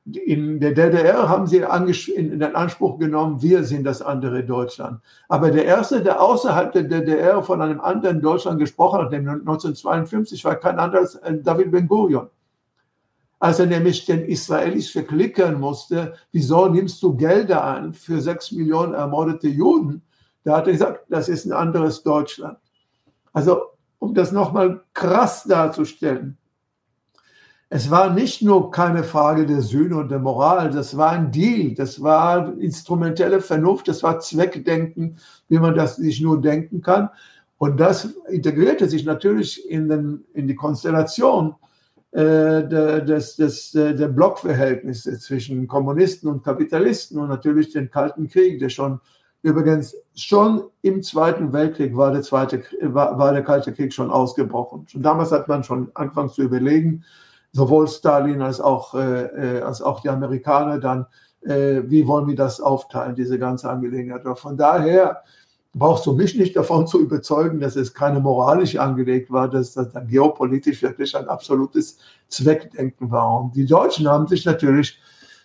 in der DDR haben sie in den Anspruch genommen, wir sind das andere Deutschland. Aber der erste, der außerhalb der DDR von einem anderen Deutschland gesprochen hat, nämlich 1952, war kein anderer als äh, David Ben-Gurion. Als er nämlich den Israelis verklickern musste, wieso nimmst du Gelder an für sechs Millionen ermordete Juden? Da hat er gesagt, das ist ein anderes Deutschland. Also, um das nochmal krass darzustellen, es war nicht nur keine Frage der Sühne und der Moral, das war ein Deal, das war instrumentelle Vernunft, das war Zweckdenken, wie man das sich nur denken kann. Und das integrierte sich natürlich in, den, in die Konstellation äh, des, des, der Blockverhältnisse zwischen Kommunisten und Kapitalisten und natürlich den Kalten Krieg, der schon übrigens schon im Zweiten Weltkrieg war der, zweite, war, war der Kalte Krieg schon ausgebrochen. Schon damals hat man schon angefangen zu überlegen, sowohl Stalin als auch, äh, äh, als auch die Amerikaner dann, äh, wie wollen wir das aufteilen, diese ganze Angelegenheit. Und von daher brauchst du mich nicht davon zu überzeugen, dass es keine moralisch angelegt war, dass das dann geopolitisch wirklich ein absolutes Zweckdenken war. Und die Deutschen haben sich natürlich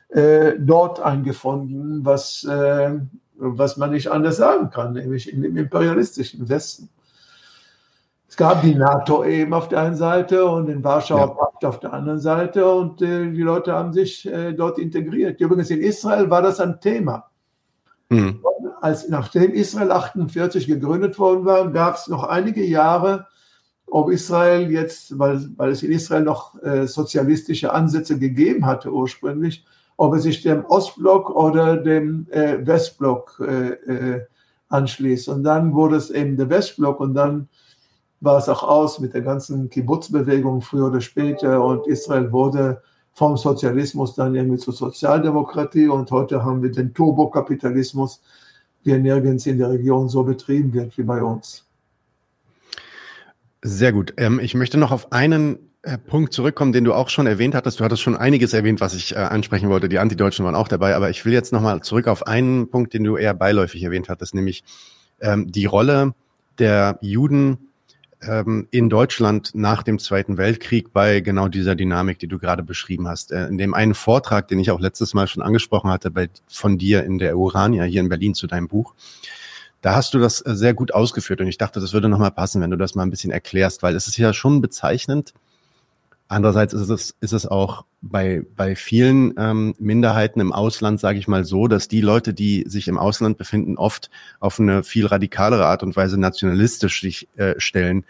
äh, dort eingefunden, was, äh, was man nicht anders sagen kann, nämlich im imperialistischen Westen. Es gab die NATO eben auf der einen Seite und den Warschauer Pakt auf der anderen Seite und äh, die Leute haben sich äh, dort integriert. Übrigens in Israel war das ein Thema. Mhm. Als, nachdem Israel 48 gegründet worden war, gab es noch einige Jahre, ob Israel jetzt, weil, weil es in Israel noch äh, sozialistische Ansätze gegeben hatte ursprünglich, ob es sich dem Ostblock oder dem äh, Westblock äh, äh, anschließt. Und dann wurde es eben der Westblock und dann war es auch aus mit der ganzen Kibbutz-Bewegung früher oder später und Israel wurde vom Sozialismus dann irgendwie zur Sozialdemokratie und heute haben wir den Turbokapitalismus, der nirgends in der Region so betrieben wird wie bei uns. Sehr gut. Ähm, ich möchte noch auf einen äh, Punkt zurückkommen, den du auch schon erwähnt hattest. Du hattest schon einiges erwähnt, was ich äh, ansprechen wollte. Die Antideutschen waren auch dabei, aber ich will jetzt nochmal zurück auf einen Punkt, den du eher beiläufig erwähnt hattest, nämlich ähm, die Rolle der Juden in Deutschland nach dem Zweiten Weltkrieg bei genau dieser Dynamik, die du gerade beschrieben hast. Äh, in dem einen Vortrag, den ich auch letztes Mal schon angesprochen hatte, bei, von dir in der Urania hier in Berlin zu deinem Buch, da hast du das äh, sehr gut ausgeführt und ich dachte, das würde nochmal passen, wenn du das mal ein bisschen erklärst, weil es ist ja schon bezeichnend. Andererseits ist es, ist es auch bei, bei vielen ähm, Minderheiten im Ausland, sage ich mal so, dass die Leute, die sich im Ausland befinden, oft auf eine viel radikalere Art und Weise nationalistisch sich äh, stellen.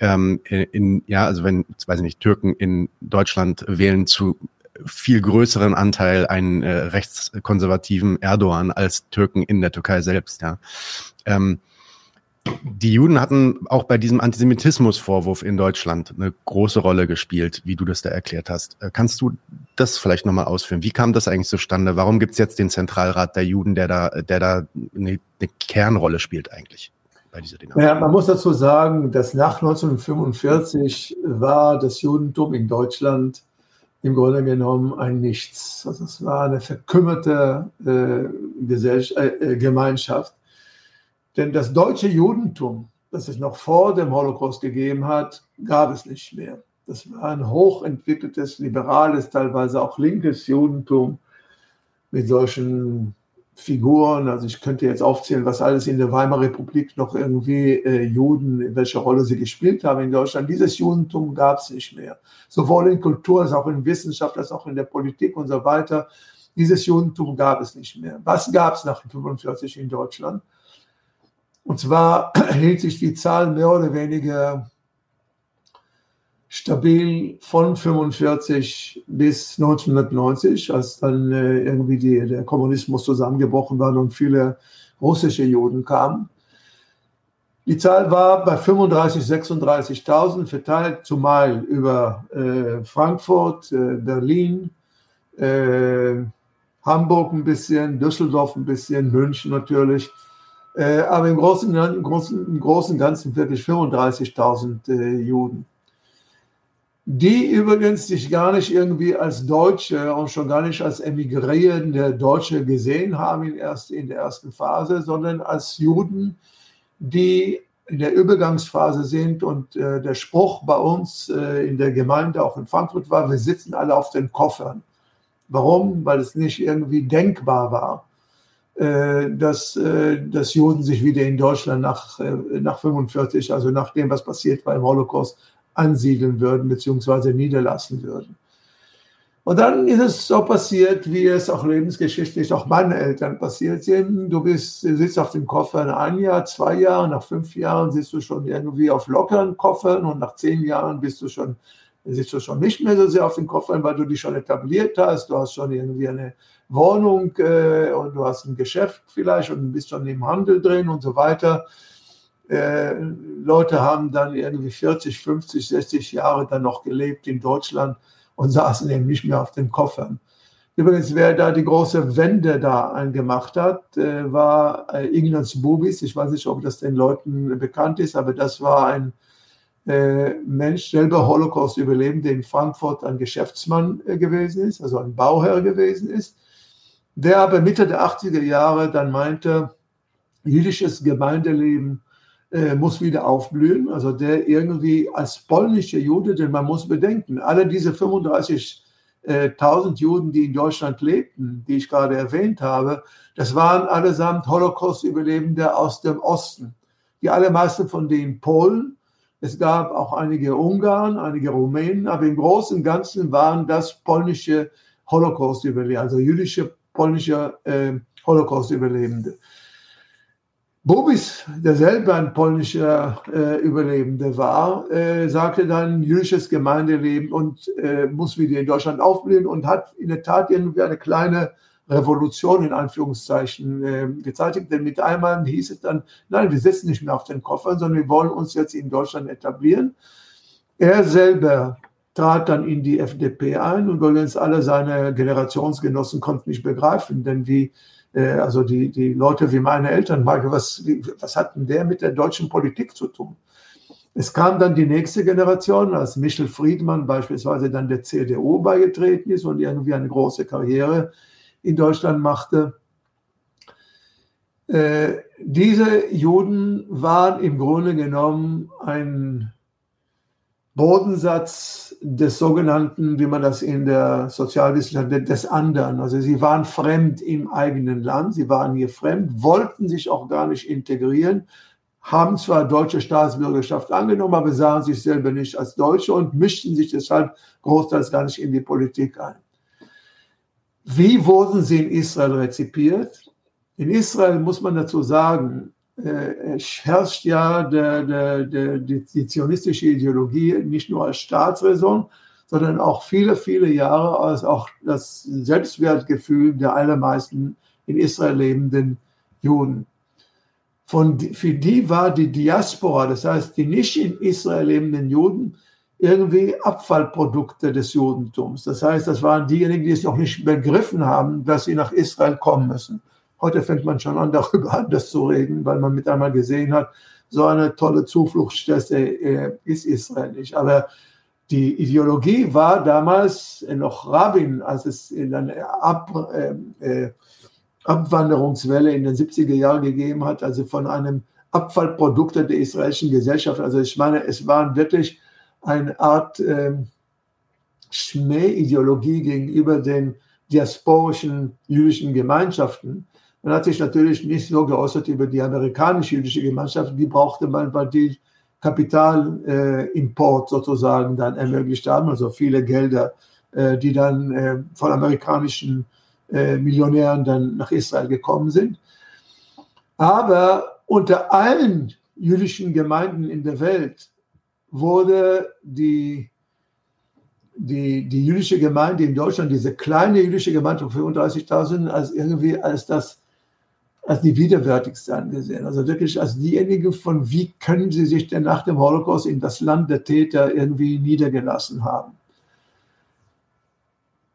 Ähm, in, ja, also wenn, weiß ich nicht, Türken in Deutschland wählen zu viel größeren Anteil einen äh, rechtskonservativen Erdogan als Türken in der Türkei selbst. Ja. Ähm, die Juden hatten auch bei diesem Antisemitismusvorwurf in Deutschland eine große Rolle gespielt, wie du das da erklärt hast. Äh, kannst du das vielleicht nochmal ausführen? Wie kam das eigentlich zustande? Warum gibt es jetzt den Zentralrat der Juden, der da, der da eine, eine Kernrolle spielt eigentlich? Bei dieser Dynamik? Ja, man muss dazu sagen, dass nach 1945 war das Judentum in Deutschland im Grunde genommen ein Nichts. Also es war eine verkümmerte äh, äh, Gemeinschaft denn das deutsche Judentum, das es noch vor dem Holocaust gegeben hat, gab es nicht mehr. Das war ein hochentwickeltes, liberales, teilweise auch linkes Judentum mit solchen Figuren. Also ich könnte jetzt aufzählen, was alles in der Weimarer Republik noch irgendwie äh, Juden, in welcher Rolle sie gespielt haben in Deutschland. Dieses Judentum gab es nicht mehr. Sowohl in Kultur als auch in Wissenschaft, als auch in der Politik und so weiter. Dieses Judentum gab es nicht mehr. Was gab es nach 1945 in Deutschland? Und zwar hielt sich die Zahl mehr oder weniger stabil von 45 bis 1990, als dann äh, irgendwie die, der Kommunismus zusammengebrochen war und viele russische Juden kamen. Die Zahl war bei 35.000, 36.000 verteilt, zumal über äh, Frankfurt, äh, Berlin, äh, Hamburg ein bisschen, Düsseldorf ein bisschen, München natürlich. Äh, aber im Großen, im Großen, im Großen Ganzen wirklich 35.000 äh, Juden. Die übrigens sich gar nicht irgendwie als Deutsche und schon gar nicht als emigrierende Deutsche gesehen haben in, erst, in der ersten Phase, sondern als Juden, die in der Übergangsphase sind. Und äh, der Spruch bei uns äh, in der Gemeinde, auch in Frankfurt, war, wir sitzen alle auf den Koffern. Warum? Weil es nicht irgendwie denkbar war dass, äh, dass Juden sich wieder in Deutschland nach, äh, nach 45, also nach dem, was passiert war im Holocaust, ansiedeln würden bzw. niederlassen würden. Und dann ist es so passiert, wie es auch lebensgeschichtlich auch meinen Eltern passiert sind. Du bist, sitzt auf dem Koffer ein Jahr, zwei Jahre, nach fünf Jahren sitzt du schon irgendwie auf lockeren Koffern und nach zehn Jahren bist du schon, sitzt du schon nicht mehr so sehr auf den Koffern, weil du dich schon etabliert hast. Du hast schon irgendwie eine Wohnung äh, und du hast ein Geschäft vielleicht und bist schon im Handel drin und so weiter. Äh, Leute haben dann irgendwie 40, 50, 60 Jahre dann noch gelebt in Deutschland und saßen eben nicht mehr auf den Koffern. Übrigens, wer da die große Wende da eingemacht hat, äh, war äh, Ignaz Bubis. Ich weiß nicht, ob das den Leuten bekannt ist, aber das war ein Mensch, selber Holocaust-Überlebender in Frankfurt, ein Geschäftsmann gewesen ist, also ein Bauherr gewesen ist der aber Mitte der 80er Jahre dann meinte, jüdisches Gemeindeleben äh, muss wieder aufblühen. Also der irgendwie als polnischer Jude, denn man muss bedenken, alle diese 35.000 äh, Juden, die in Deutschland lebten, die ich gerade erwähnt habe, das waren allesamt Holocaust-Überlebende aus dem Osten. Die allermeisten von denen Polen. Es gab auch einige Ungarn, einige Rumänen, aber im Großen und Ganzen waren das polnische Holocaust-Überlebende, also jüdische polnischer äh, Holocaust-Überlebende. Bobis, der selber ein polnischer äh, Überlebender war, äh, sagte dann jüdisches Gemeindeleben und äh, muss wieder in Deutschland aufblühen und hat in der Tat irgendwie eine kleine Revolution in Anführungszeichen äh, gezeitigt. Denn mit einmal hieß es dann, nein, wir sitzen nicht mehr auf den Koffern, sondern wir wollen uns jetzt in Deutschland etablieren. Er selber trat dann in die FDP ein und übrigens alle seine Generationsgenossen konnten nicht begreifen, denn wie, äh, also die, die Leute wie meine Eltern, was, was hat denn der mit der deutschen Politik zu tun? Es kam dann die nächste Generation, als Michel Friedmann beispielsweise dann der CDU beigetreten ist und irgendwie eine große Karriere in Deutschland machte. Äh, diese Juden waren im Grunde genommen ein Bodensatz des sogenannten, wie man das in der Sozialwissenschaft nennt, des anderen. Also sie waren fremd im eigenen Land, sie waren hier fremd, wollten sich auch gar nicht integrieren, haben zwar deutsche Staatsbürgerschaft angenommen, aber sahen sich selber nicht als Deutsche und mischten sich deshalb großteils gar nicht in die Politik ein. Wie wurden sie in Israel rezipiert? In Israel muss man dazu sagen, herrscht ja der, die, die zionistische Ideologie nicht nur als Staatsräson, sondern auch viele, viele Jahre als auch das Selbstwertgefühl der allermeisten in Israel lebenden Juden. Von, für die war die Diaspora, das heißt die nicht in Israel lebenden Juden, irgendwie Abfallprodukte des Judentums. Das heißt, das waren diejenigen, die es noch nicht begriffen haben, dass sie nach Israel kommen müssen. Heute fängt man schon an, darüber anders zu reden, weil man mit einmal gesehen hat, so eine tolle Zufluchtsstätte äh, ist Israel nicht. Aber die Ideologie war damals noch Rabin, als es in eine Ab, äh, äh Abwanderungswelle in den 70er Jahren gegeben hat, also von einem Abfallprodukt der israelischen Gesellschaft. Also ich meine, es waren wirklich eine Art äh, Schmähideologie gegenüber den diasporischen jüdischen Gemeinschaften. Man hat sich natürlich nicht so geäußert über die amerikanische jüdische Gemeinschaft, die brauchte man, weil die Kapitalimport äh, sozusagen dann ermöglicht haben, also viele Gelder, äh, die dann äh, von amerikanischen äh, Millionären dann nach Israel gekommen sind. Aber unter allen jüdischen Gemeinden in der Welt wurde die die, die jüdische Gemeinde in Deutschland, diese kleine jüdische Gemeinde von 35.000, als irgendwie als das als die widerwärtigste angesehen. Also wirklich als diejenige von, wie können sie sich denn nach dem Holocaust in das Land der Täter irgendwie niedergelassen haben.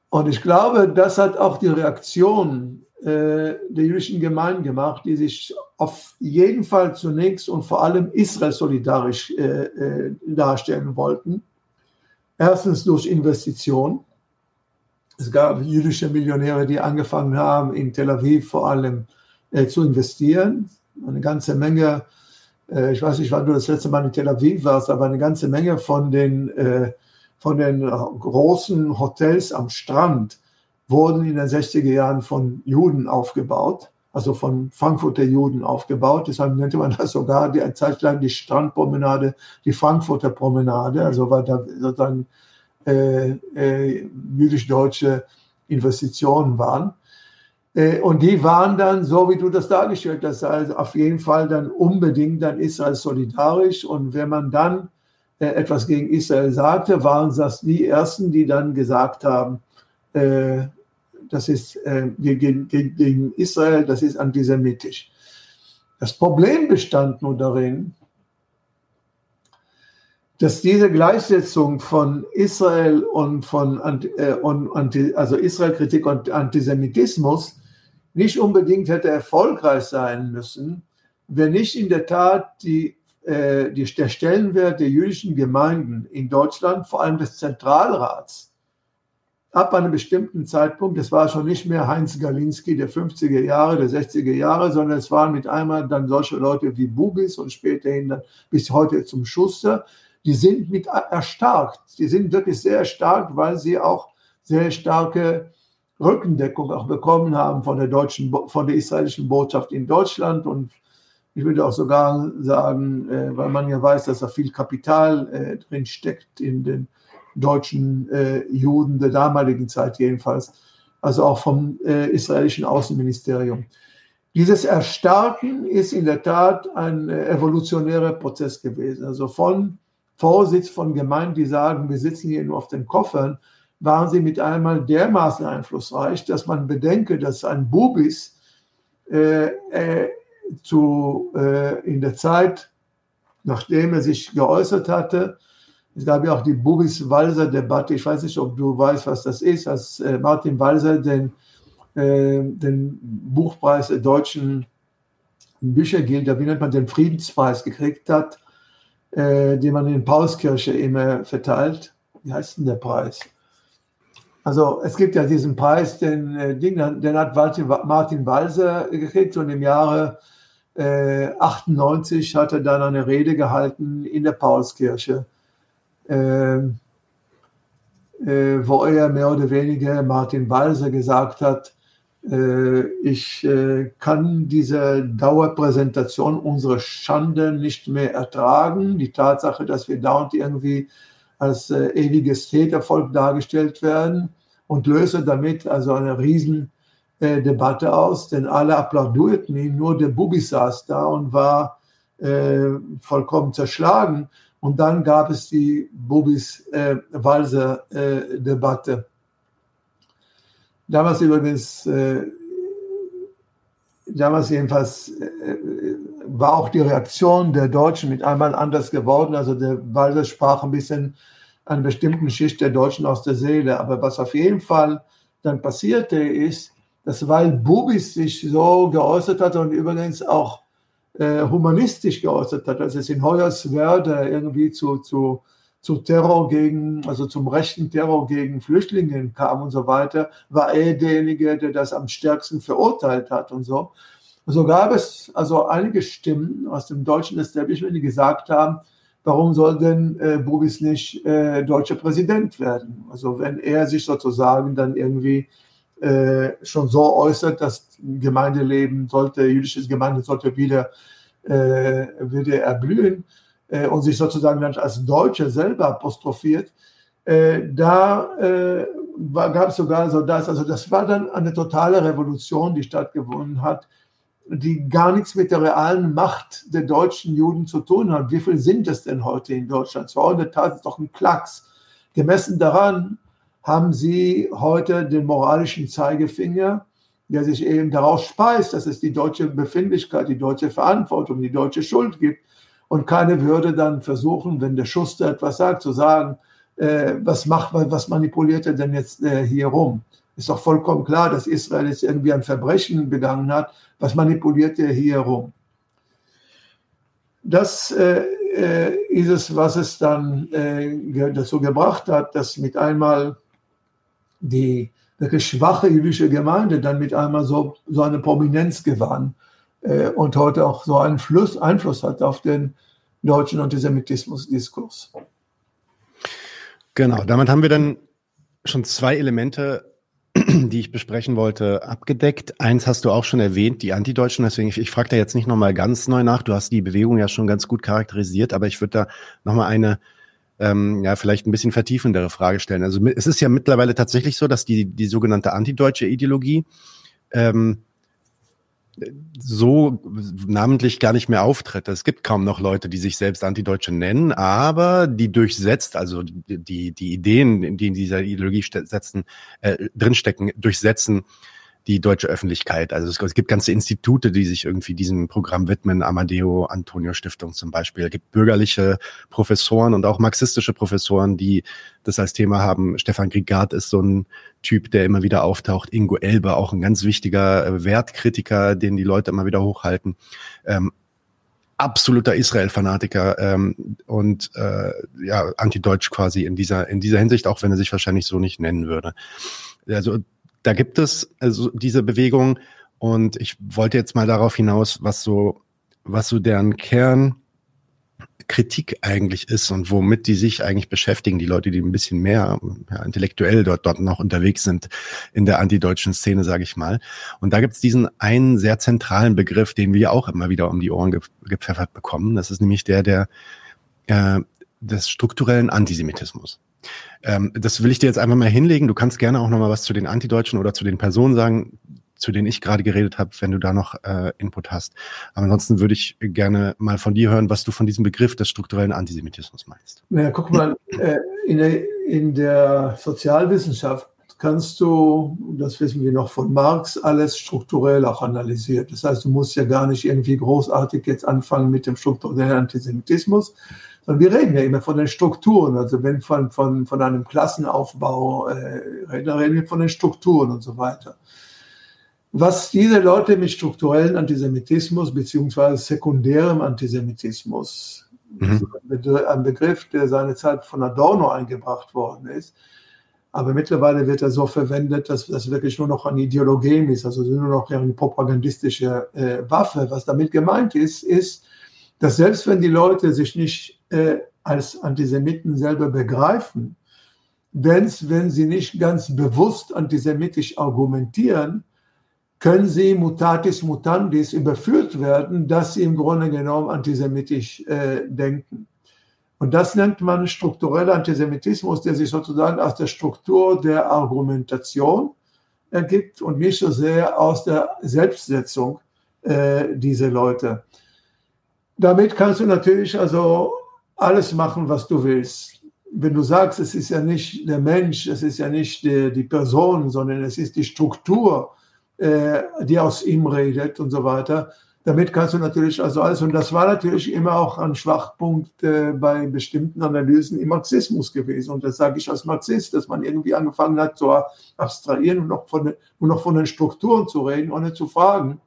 Und ich glaube, das hat auch die Reaktion äh, der jüdischen Gemeinden gemacht, die sich auf jeden Fall zunächst und vor allem Israel solidarisch äh, äh, darstellen wollten. Erstens durch Investitionen. Es gab jüdische Millionäre, die angefangen haben, in Tel Aviv vor allem äh, zu investieren. Eine ganze Menge, äh, ich weiß nicht, wann du das letzte Mal in Tel Aviv warst, aber eine ganze Menge von den, äh, von den großen Hotels am Strand wurden in den 60er Jahren von Juden aufgebaut, also von Frankfurter Juden aufgebaut. Deshalb nannte man das sogar die Zeit lang die Strandpromenade, die Frankfurter Promenade, also weil da sozusagen äh, äh, jüdisch-deutsche Investitionen waren. Äh, und die waren dann, so wie du das dargestellt hast, also auf jeden Fall dann unbedingt dann Israel solidarisch. Und wenn man dann äh, etwas gegen Israel sagte, waren das die Ersten, die dann gesagt haben, äh, das ist gegen, Israel, das ist antisemitisch. Das Problem bestand nur darin, dass diese Gleichsetzung von Israel und von äh, und, also Israel-Kritik und Antisemitismus nicht unbedingt hätte erfolgreich sein müssen, wenn nicht in der Tat die, äh, die, der Stellenwert der jüdischen Gemeinden in Deutschland, vor allem des Zentralrats, ab einem bestimmten Zeitpunkt, das war schon nicht mehr Heinz Galinski der 50er Jahre, der 60er Jahre, sondern es waren mit einmal dann solche Leute wie Bubis und späterhin dann bis heute zum Schuster, die sind mit erstarkt. Die sind wirklich sehr stark, weil sie auch sehr starke Rückendeckung auch bekommen haben von der deutschen, von der israelischen Botschaft in Deutschland und ich würde auch sogar sagen, äh, weil man ja weiß, dass da viel Kapital äh, drin steckt in den deutschen äh, Juden der damaligen Zeit jedenfalls, also auch vom äh, israelischen Außenministerium. Dieses Erstarken ist in der Tat ein äh, evolutionärer Prozess gewesen. Also von Vorsitz von Gemeinden, die sagen, wir sitzen hier nur auf den Koffern, waren sie mit einmal dermaßen einflussreich, dass man bedenke, dass ein Bubis äh, äh, zu, äh, in der Zeit, nachdem er sich geäußert hatte, es gab ja auch die Bubis-Walser-Debatte, ich weiß nicht, ob du weißt, was das ist, als äh, Martin Walser den, äh, den Buchpreis der deutschen Büchergilde, wie nennt man den Friedenspreis gekriegt hat, äh, den man in Paulskirche immer verteilt. Wie heißt denn der Preis? Also es gibt ja diesen Preis, den, äh, den, hat Martin Walser gekriegt und im Jahre äh, 98 hat er dann eine Rede gehalten in der Paulskirche, äh, äh, wo er mehr oder weniger Martin Balser gesagt hat, äh, ich äh, kann diese Dauerpräsentation unserer Schande nicht mehr ertragen. Die Tatsache, dass wir dauernd irgendwie als ewiges Tätervolk dargestellt werden und löse damit also eine Riesendebatte aus, denn alle applaudierten ihn, nur der Bubi saß da und war vollkommen zerschlagen. Und dann gab es die Bubis-Walser-Debatte. Damals übrigens, äh, damals jedenfalls äh, war auch die Reaktion der Deutschen mit einmal anders geworden. Also der Walser sprach ein bisschen einer bestimmten Schicht der Deutschen aus der Seele. Aber was auf jeden Fall dann passierte, ist, dass weil Bubis sich so geäußert hat und übrigens auch äh, humanistisch geäußert hat, als es in Hoyerswerda irgendwie zu, zu zu Terror gegen, also zum rechten Terror gegen Flüchtlinge kam und so weiter, war er derjenige, der das am stärksten verurteilt hat und so. Und so gab es also einige Stimmen aus dem deutschen Establishment, die gesagt haben, warum soll denn äh, Bubis nicht äh, deutscher Präsident werden? Also wenn er sich sozusagen dann irgendwie äh, schon so äußert, dass Gemeindeleben sollte, jüdisches Gemeinde sollte wieder, äh, wieder erblühen, äh, und sich sozusagen dann als Deutsche selber apostrophiert, äh, da äh, gab es sogar so das, also das war dann eine totale Revolution, die stattgefunden hat, die gar nichts mit der realen Macht der deutschen Juden zu tun hat. Wie viel sind es denn heute in Deutschland? 200.000 ist doch ein Klacks. Gemessen daran haben sie heute den moralischen Zeigefinger, der sich eben daraus speist, dass es die deutsche Befindlichkeit, die deutsche Verantwortung, die deutsche Schuld gibt. Und keine würde dann versuchen, wenn der Schuster etwas sagt, zu sagen, äh, was macht man, was manipuliert er denn jetzt äh, hier rum? Ist doch vollkommen klar, dass Israel jetzt irgendwie ein Verbrechen begangen hat. Was manipuliert er hier rum? Das äh, äh ist es, was es dann äh, dazu gebracht hat, dass mit einmal die wirklich schwache jüdische Gemeinde dann mit einmal so, so eine Prominenz gewann äh, und heute auch so einen Fluss, Einfluss hat auf den deutschen Antisemitismus-Diskurs. Genau, damit haben wir dann schon zwei Elemente, die ich besprechen wollte, abgedeckt. Eins hast du auch schon erwähnt, die Antideutschen. Deswegen, ich, ich frage da jetzt nicht nochmal ganz neu nach. Du hast die Bewegung ja schon ganz gut charakterisiert, aber ich würde da nochmal eine, ähm, ja, vielleicht ein bisschen vertiefendere Frage stellen. Also es ist ja mittlerweile tatsächlich so, dass die, die sogenannte antideutsche Ideologie ähm, so namentlich gar nicht mehr auftritt. Es gibt kaum noch Leute, die sich selbst Antideutsche nennen, aber die durchsetzt, also die, die Ideen, die in dieser Ideologie setzen, äh, drinstecken, durchsetzen die deutsche Öffentlichkeit. Also es, es, gibt ganze Institute, die sich irgendwie diesem Programm widmen, Amadeo Antonio Stiftung zum Beispiel. Es gibt bürgerliche Professoren und auch marxistische Professoren, die das als Thema haben. Stefan Grigard ist so ein Typ, der immer wieder auftaucht. Ingo Elbe, auch ein ganz wichtiger äh, Wertkritiker, den die Leute immer wieder hochhalten. Ähm, absoluter Israel-Fanatiker ähm, und äh, ja antideutsch quasi in dieser in dieser Hinsicht, auch wenn er sich wahrscheinlich so nicht nennen würde. Also da gibt es also diese Bewegung und ich wollte jetzt mal darauf hinaus, was so, was so deren Kernkritik eigentlich ist und womit die sich eigentlich beschäftigen, die Leute, die ein bisschen mehr ja, intellektuell dort, dort noch unterwegs sind in der antideutschen Szene, sage ich mal. Und da gibt es diesen einen sehr zentralen Begriff, den wir auch immer wieder um die Ohren ge gepfeffert bekommen. Das ist nämlich der der äh, des strukturellen Antisemitismus. Ähm, das will ich dir jetzt einfach mal hinlegen. Du kannst gerne auch noch mal was zu den Antideutschen oder zu den Personen sagen, zu denen ich gerade geredet habe, wenn du da noch äh, Input hast. Aber ansonsten würde ich gerne mal von dir hören, was du von diesem Begriff des strukturellen Antisemitismus meinst. Ja, guck mal, äh, in, der, in der Sozialwissenschaft kannst du, das wissen wir noch von Marx, alles strukturell auch analysiert. Das heißt, du musst ja gar nicht irgendwie großartig jetzt anfangen mit dem strukturellen Antisemitismus, sondern wir reden ja immer von den Strukturen. Also wenn von, von, von einem Klassenaufbau äh, reden, reden wir von den Strukturen und so weiter. Was diese Leute mit strukturellen Antisemitismus beziehungsweise sekundärem Antisemitismus, mhm. ein Begriff, der seinerzeit von Adorno eingebracht worden ist, Aber mittlerweile wird er so verwendet, dass das wirklich nur noch eine Ideologie ist, also nur noch eine propagandistische äh, Waffe. Was damit gemeint ist, ist, dass selbst wenn die Leute sich nicht äh, als Antisemiten selber begreifen, wenn's, wenn sie nicht ganz bewusst antisemitisch argumentieren, können sie mutatis mutandis überführt werden, dass sie im Grunde genommen antisemitisch äh, denken. Und das nennt man struktureller Antisemitismus, der sich sozusagen aus der Struktur der Argumentation ergibt und nicht so sehr aus der Selbstsetzung äh, dieser Leute. Damit kannst du natürlich also alles machen, was du willst. Wenn du sagst, es ist ja nicht der Mensch, es ist ja nicht die, die Person, sondern es ist die Struktur, äh, die aus ihm redet und so weiter, damit kannst du natürlich also alles, und das war natürlich immer auch ein Schwachpunkt äh, bei bestimmten Analysen im Marxismus gewesen. Und das sage ich als Marxist, dass man irgendwie angefangen hat zu abstrahieren und noch von, nur noch von den Strukturen zu reden, ohne zu fragen,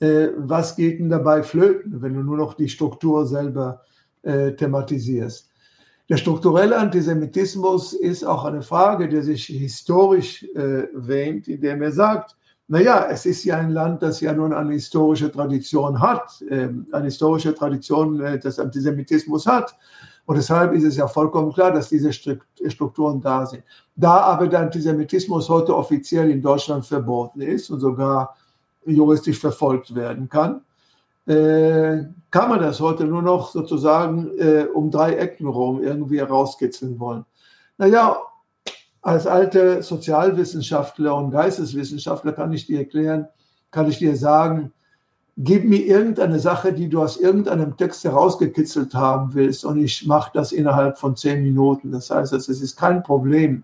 äh, was geht denn dabei flöten, wenn du nur noch die Struktur selber äh, thematisierst. Der strukturelle Antisemitismus ist auch eine Frage, die sich historisch äh, wähnt, indem er sagt, naja, es ist ja ein Land, das ja nun eine historische Tradition hat, äh, eine historische Tradition äh, des Antisemitismus hat. Und deshalb ist es ja vollkommen klar, dass diese Strukturen da sind. Da aber der Antisemitismus heute offiziell in Deutschland verboten ist und sogar juristisch verfolgt werden kann, äh, kann man das heute nur noch sozusagen äh, um drei Ecken rum irgendwie herauskitzeln wollen. Naja, als alter Sozialwissenschaftler und Geisteswissenschaftler kann ich dir erklären, kann ich dir sagen, gib mir irgendeine Sache, die du aus irgendeinem Text herausgekitzelt haben willst und ich mache das innerhalb von zehn Minuten. Das heißt, es ist kein Problem,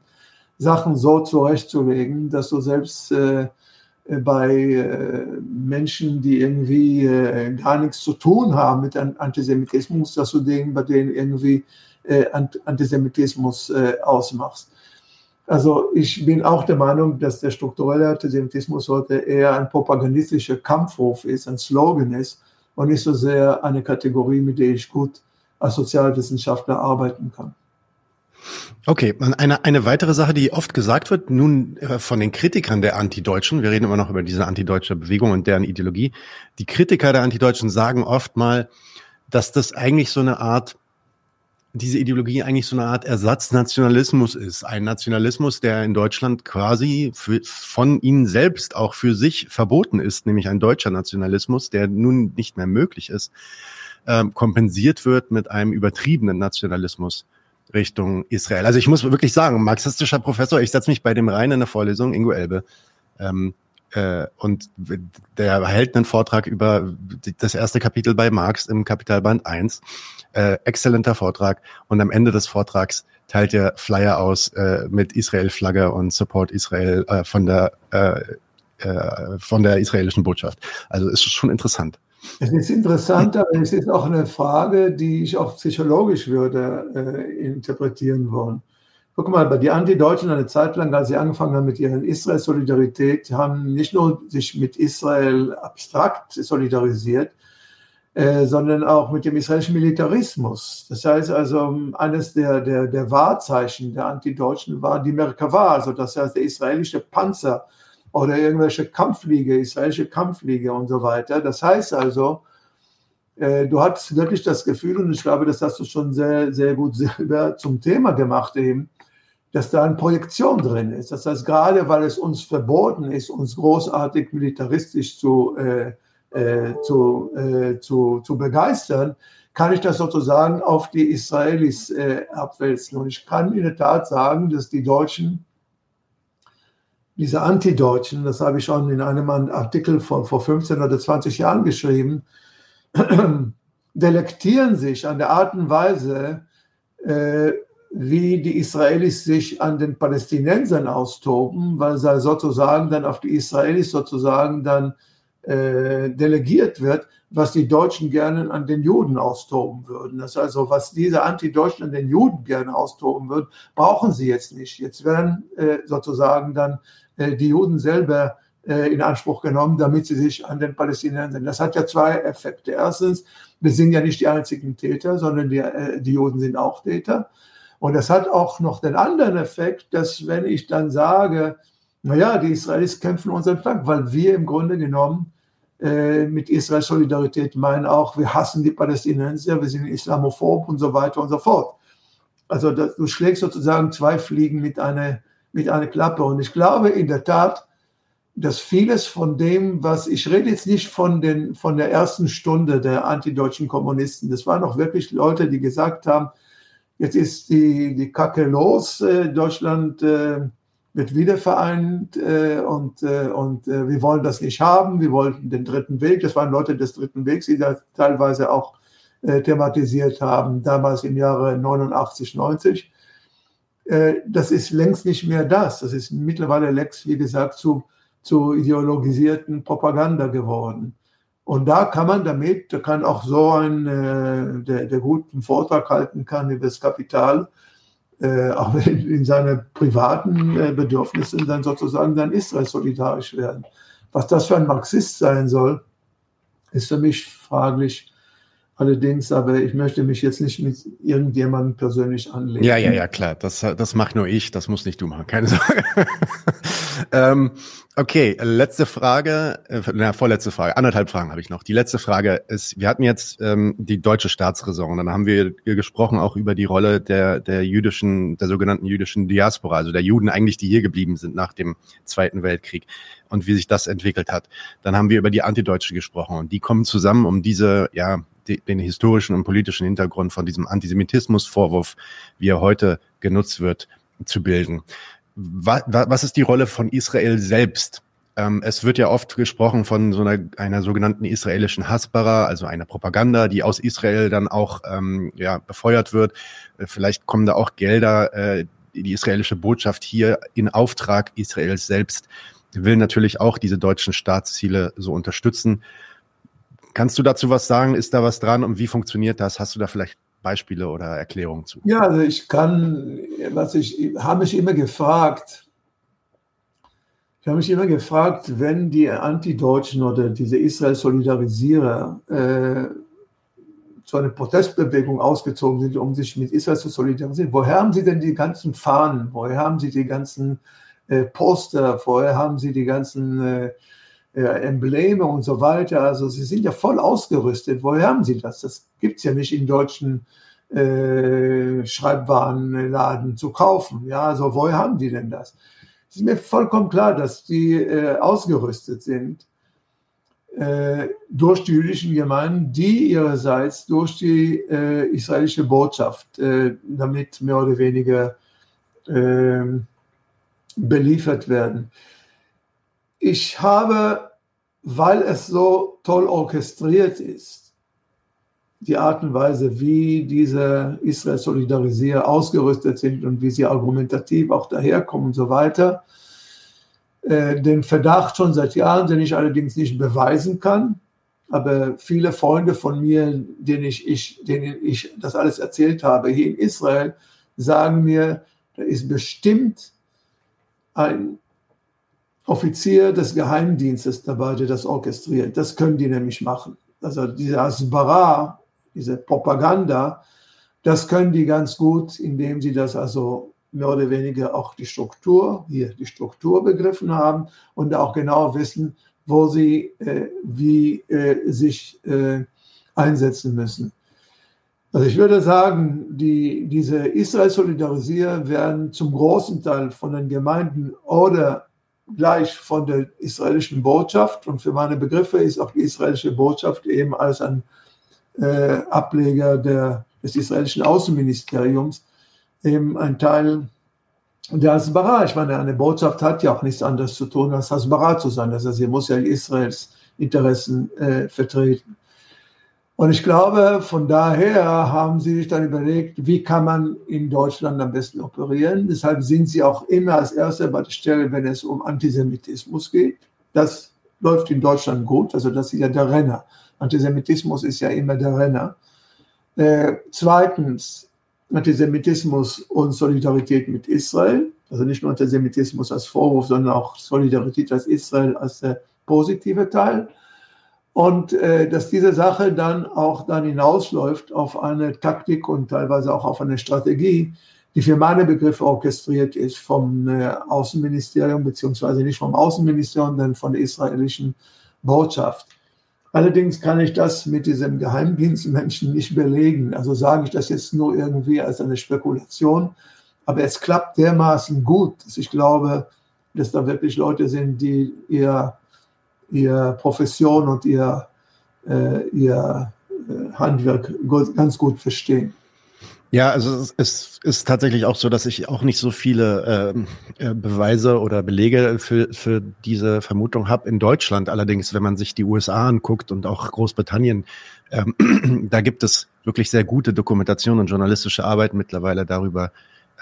Sachen so zurechtzulegen, dass du selbst äh, bei äh, Menschen, die irgendwie äh, gar nichts zu tun haben mit Antisemitismus, dass du denen bei denen irgendwie äh, Antisemitismus äh, ausmachst. Also ich bin auch der Meinung, dass der strukturelle Antisemitismus heute eher ein propagandistischer Kampfruf ist, ein Slogan ist und nicht so sehr eine Kategorie, mit der ich gut als Sozialwissenschaftler arbeiten kann. Okay, eine, eine weitere Sache, die oft gesagt wird, nun äh, von den Kritikern der Antideutschen, wir reden immer noch über diese antideutsche Bewegung und deren Ideologie, die Kritiker der Antideutschen sagen oft mal, dass das eigentlich so eine Art diese Ideologie eigentlich so eine Art Ersatznationalismus ist. Ein Nationalismus, der in Deutschland quasi für, von ihnen selbst auch für sich verboten ist, nämlich ein deutscher Nationalismus, der nun nicht mehr möglich ist, ähm, kompensiert wird mit einem übertriebenen Nationalismus Richtung Israel. Also ich muss wirklich sagen, marxistischer Professor, ich setze mich bei dem rein in der Vorlesung, Ingo Elbe, ähm, äh, und der hält einen Vortrag über das erste Kapitel bei Marx im Kapitalband 1 äh, exzellenter Vortrag. Und am Ende des Vortrags teilt er Flyer aus äh, mit Israel-Flagge und Support Israel äh, von der äh, äh, von der israelischen Botschaft. Also ist schon interessant. Es ist interessant, aber es ist auch eine Frage, die ich auch psychologisch würde äh, interpretieren wollen. Guck mal, die Antideutschen eine Zeit lang, als sie angefangen haben mit ihrer Israel-Solidarität, haben nicht nur sich mit Israel abstrakt solidarisiert, äh, sondern auch mit dem israelischen Militarismus. Das heißt also, eines der, der, der Wahrzeichen der Antideutschen war die Merkava, also das heißt der israelische Panzer oder irgendwelche Kampffliege, israelische Kampffliege und so weiter. Das heißt also, äh, du hast wirklich das Gefühl, und ich glaube, das hast du schon sehr, sehr gut selber zum Thema gemacht eben, dass da eine Projektion drin ist. Das heißt, gerade weil es uns verboten ist, uns großartig militaristisch zu äh, äh, zu, äh, zu, zu begeistern, kann ich das sozusagen auf die Israelis äh, abwälzen. Und ich kann in der Tat sagen, dass die Deutschen, diese Antideutschen, das habe ich schon in einem Artikel von vor 15 oder 20 Jahren geschrieben, delektieren sich an der Art und Weise, äh, wie die Israelis sich an den Palästinensern austoben, weil sie sozusagen dann auf die Israelis sozusagen dann äh, delegiert wird, was die Deutschen gerne an den Juden austoben würden. Das ist also, was diese Anti-Deutschen an den Juden gerne austoben würden, brauchen sie jetzt nicht. Jetzt werden äh, sozusagen dann äh, die Juden selber äh, in Anspruch genommen, damit sie sich an den Palästinensern. Das hat ja zwei Effekte. Erstens, wir sind ja nicht die einzigen Täter, sondern die, äh, die Juden sind auch Täter. Und das hat auch noch den anderen Effekt, dass wenn ich dann sage, naja, die Israelis kämpfen unseren Flank, weil wir im Grunde genommen mit Israel Solidarität meinen auch, wir hassen die Palästinenser, wir sind islamophob und so weiter und so fort. Also das, du schlägst sozusagen zwei Fliegen mit einer, mit einer Klappe. Und ich glaube in der Tat, dass vieles von dem, was ich rede jetzt nicht von, den, von der ersten Stunde der antideutschen Kommunisten, das waren auch wirklich Leute, die gesagt haben, jetzt ist die, die Kacke los, äh, Deutschland äh, wird wiedervereint äh, und, äh, und äh, wir wollen das nicht haben, wir wollten den dritten Weg, das waren Leute des dritten Wegs, die das teilweise auch äh, thematisiert haben, damals im Jahre 89, 90. Äh, das ist längst nicht mehr das, das ist mittlerweile längst, wie gesagt, zu zu ideologisierten Propaganda geworden. Und da kann man damit, da kann auch so ein, äh, der, der guten Vortrag halten kann über das Kapital, äh, auch in, in seine privaten äh, Bedürfnisse dann sozusagen dann Israel solidarisch werden. Was das für ein Marxist sein soll, ist für mich fraglich. Allerdings, aber ich möchte mich jetzt nicht mit irgendjemandem persönlich anlegen. Ja, ja, ja, klar. Das, das mache nur ich, das muss nicht du machen, keine Sorge. ähm, okay, letzte Frage, äh, na, vorletzte Frage, anderthalb Fragen habe ich noch. Die letzte Frage ist, wir hatten jetzt ähm, die deutsche Staatsräson, dann haben wir gesprochen auch über die Rolle der, der jüdischen, der sogenannten jüdischen Diaspora, also der Juden eigentlich, die hier geblieben sind nach dem Zweiten Weltkrieg und wie sich das entwickelt hat. Dann haben wir über die Antideutsche gesprochen und die kommen zusammen, um diese, ja, den historischen und politischen Hintergrund von diesem Antisemitismusvorwurf, wie er heute genutzt wird, zu bilden. Was, ist die Rolle von Israel selbst? Ähm, es wird ja oft gesprochen von so einer, einer sogenannten israelischen Hasbara, also einer Propaganda, die aus Israel dann auch ähm, ja, befeuert wird. Äh, vielleicht kommen da auch Gelder, äh, die israelische Botschaft hier in Auftrag Israels selbst will natürlich auch diese deutschen Staatsziele so unterstützen. Kannst du dazu was sagen? Ist da was dran und wie funktioniert das? Hast du da vielleicht Beispiele oder Erklärungen zu? Ja, also ich kann, was ich habe mich immer gefragt, ich habe mich immer gefragt, wenn die Antideutschen oder diese Israel-Solidarisierer äh, zu einer Protestbewegung ausgezogen sind, um sich mit Israel zu solidarisieren, woher haben sie denn die ganzen Fahnen? Woher haben sie die ganzen äh, Poster? Woher haben sie die ganzen äh, Embleme und so weiter. Also sie sind ja voll ausgerüstet. Woher haben sie das? Das gibt es ja nicht in deutschen äh, Schreibwarenladen zu kaufen. Ja, also woher haben die denn das? Es ist mir vollkommen klar, dass die äh, ausgerüstet sind äh, durch die jüdischen Gemeinden, die ihrerseits durch die äh, israelische Botschaft äh, damit mehr oder weniger ähm, beliefert werden. Ich habe, weil es so toll orchestriert ist, die Art und Weise, wie diese Israel-Solidarisier ausgerüstet sind und wie sie argumentativ auch daherkommen und so weiter, äh, den Verdacht schon seit Jahren, den ich allerdings nicht beweisen kann. Aber viele Freunde von mir, denen ich, ich, denen ich das alles erzählt habe, hier in Israel, sagen mir, da ist bestimmt ein Offizier des Geheimdienstes dabei, der das orchestriert. Das können die nämlich machen. Also diese Asbara, diese Propaganda, das können die ganz gut, indem sie das also mehr oder weniger auch die Struktur, hier die Struktur begriffen haben und auch genau wissen, wo sie äh, wie äh, sich äh, einsetzen müssen. Also ich würde sagen, die, diese Israel-Solidarisier werden zum großen Teil von den Gemeinden oder gleich von der israelischen Botschaft. Und für meine Begriffe ist auch die israelische Botschaft eben als ein äh, Ableger der, des israelischen Außenministeriums eben ein Teil der Hasbara. Ich meine, eine Botschaft hat ja auch nichts anderes zu tun, als Hasbara zu sein. Das heißt, sie muss ja Israels Interessen äh, vertreten. Und ich glaube, von daher haben sie sich dann überlegt, wie kann man in Deutschland am besten operieren. Deshalb sind sie auch immer als Erster bei der Stelle, wenn es um Antisemitismus geht. Das läuft in Deutschland gut, also das ist ja der Renner. Antisemitismus ist ja immer der Renner. Äh, zweitens, Antisemitismus und Solidarität mit Israel. Also nicht nur Antisemitismus als Vorwurf, sondern auch Solidarität als Israel als der positive Teil und äh, dass diese Sache dann auch dann hinausläuft auf eine Taktik und teilweise auch auf eine Strategie, die für meine Begriffe orchestriert ist vom äh, Außenministerium, beziehungsweise nicht vom Außenministerium, sondern von der israelischen Botschaft. Allerdings kann ich das mit diesem Geheimdienstmenschen nicht belegen. Also sage ich das jetzt nur irgendwie als eine Spekulation. Aber es klappt dermaßen gut, dass ich glaube, dass da wirklich Leute sind, die ihr, ihr Profession und ihr, äh, ihr äh, Handwerk ganz gut verstehen. Ja, also es ist tatsächlich auch so, dass ich auch nicht so viele äh, Beweise oder Belege für, für diese Vermutung habe. In Deutschland allerdings, wenn man sich die USA anguckt und auch Großbritannien, ähm, da gibt es wirklich sehr gute Dokumentation und journalistische Arbeit mittlerweile darüber,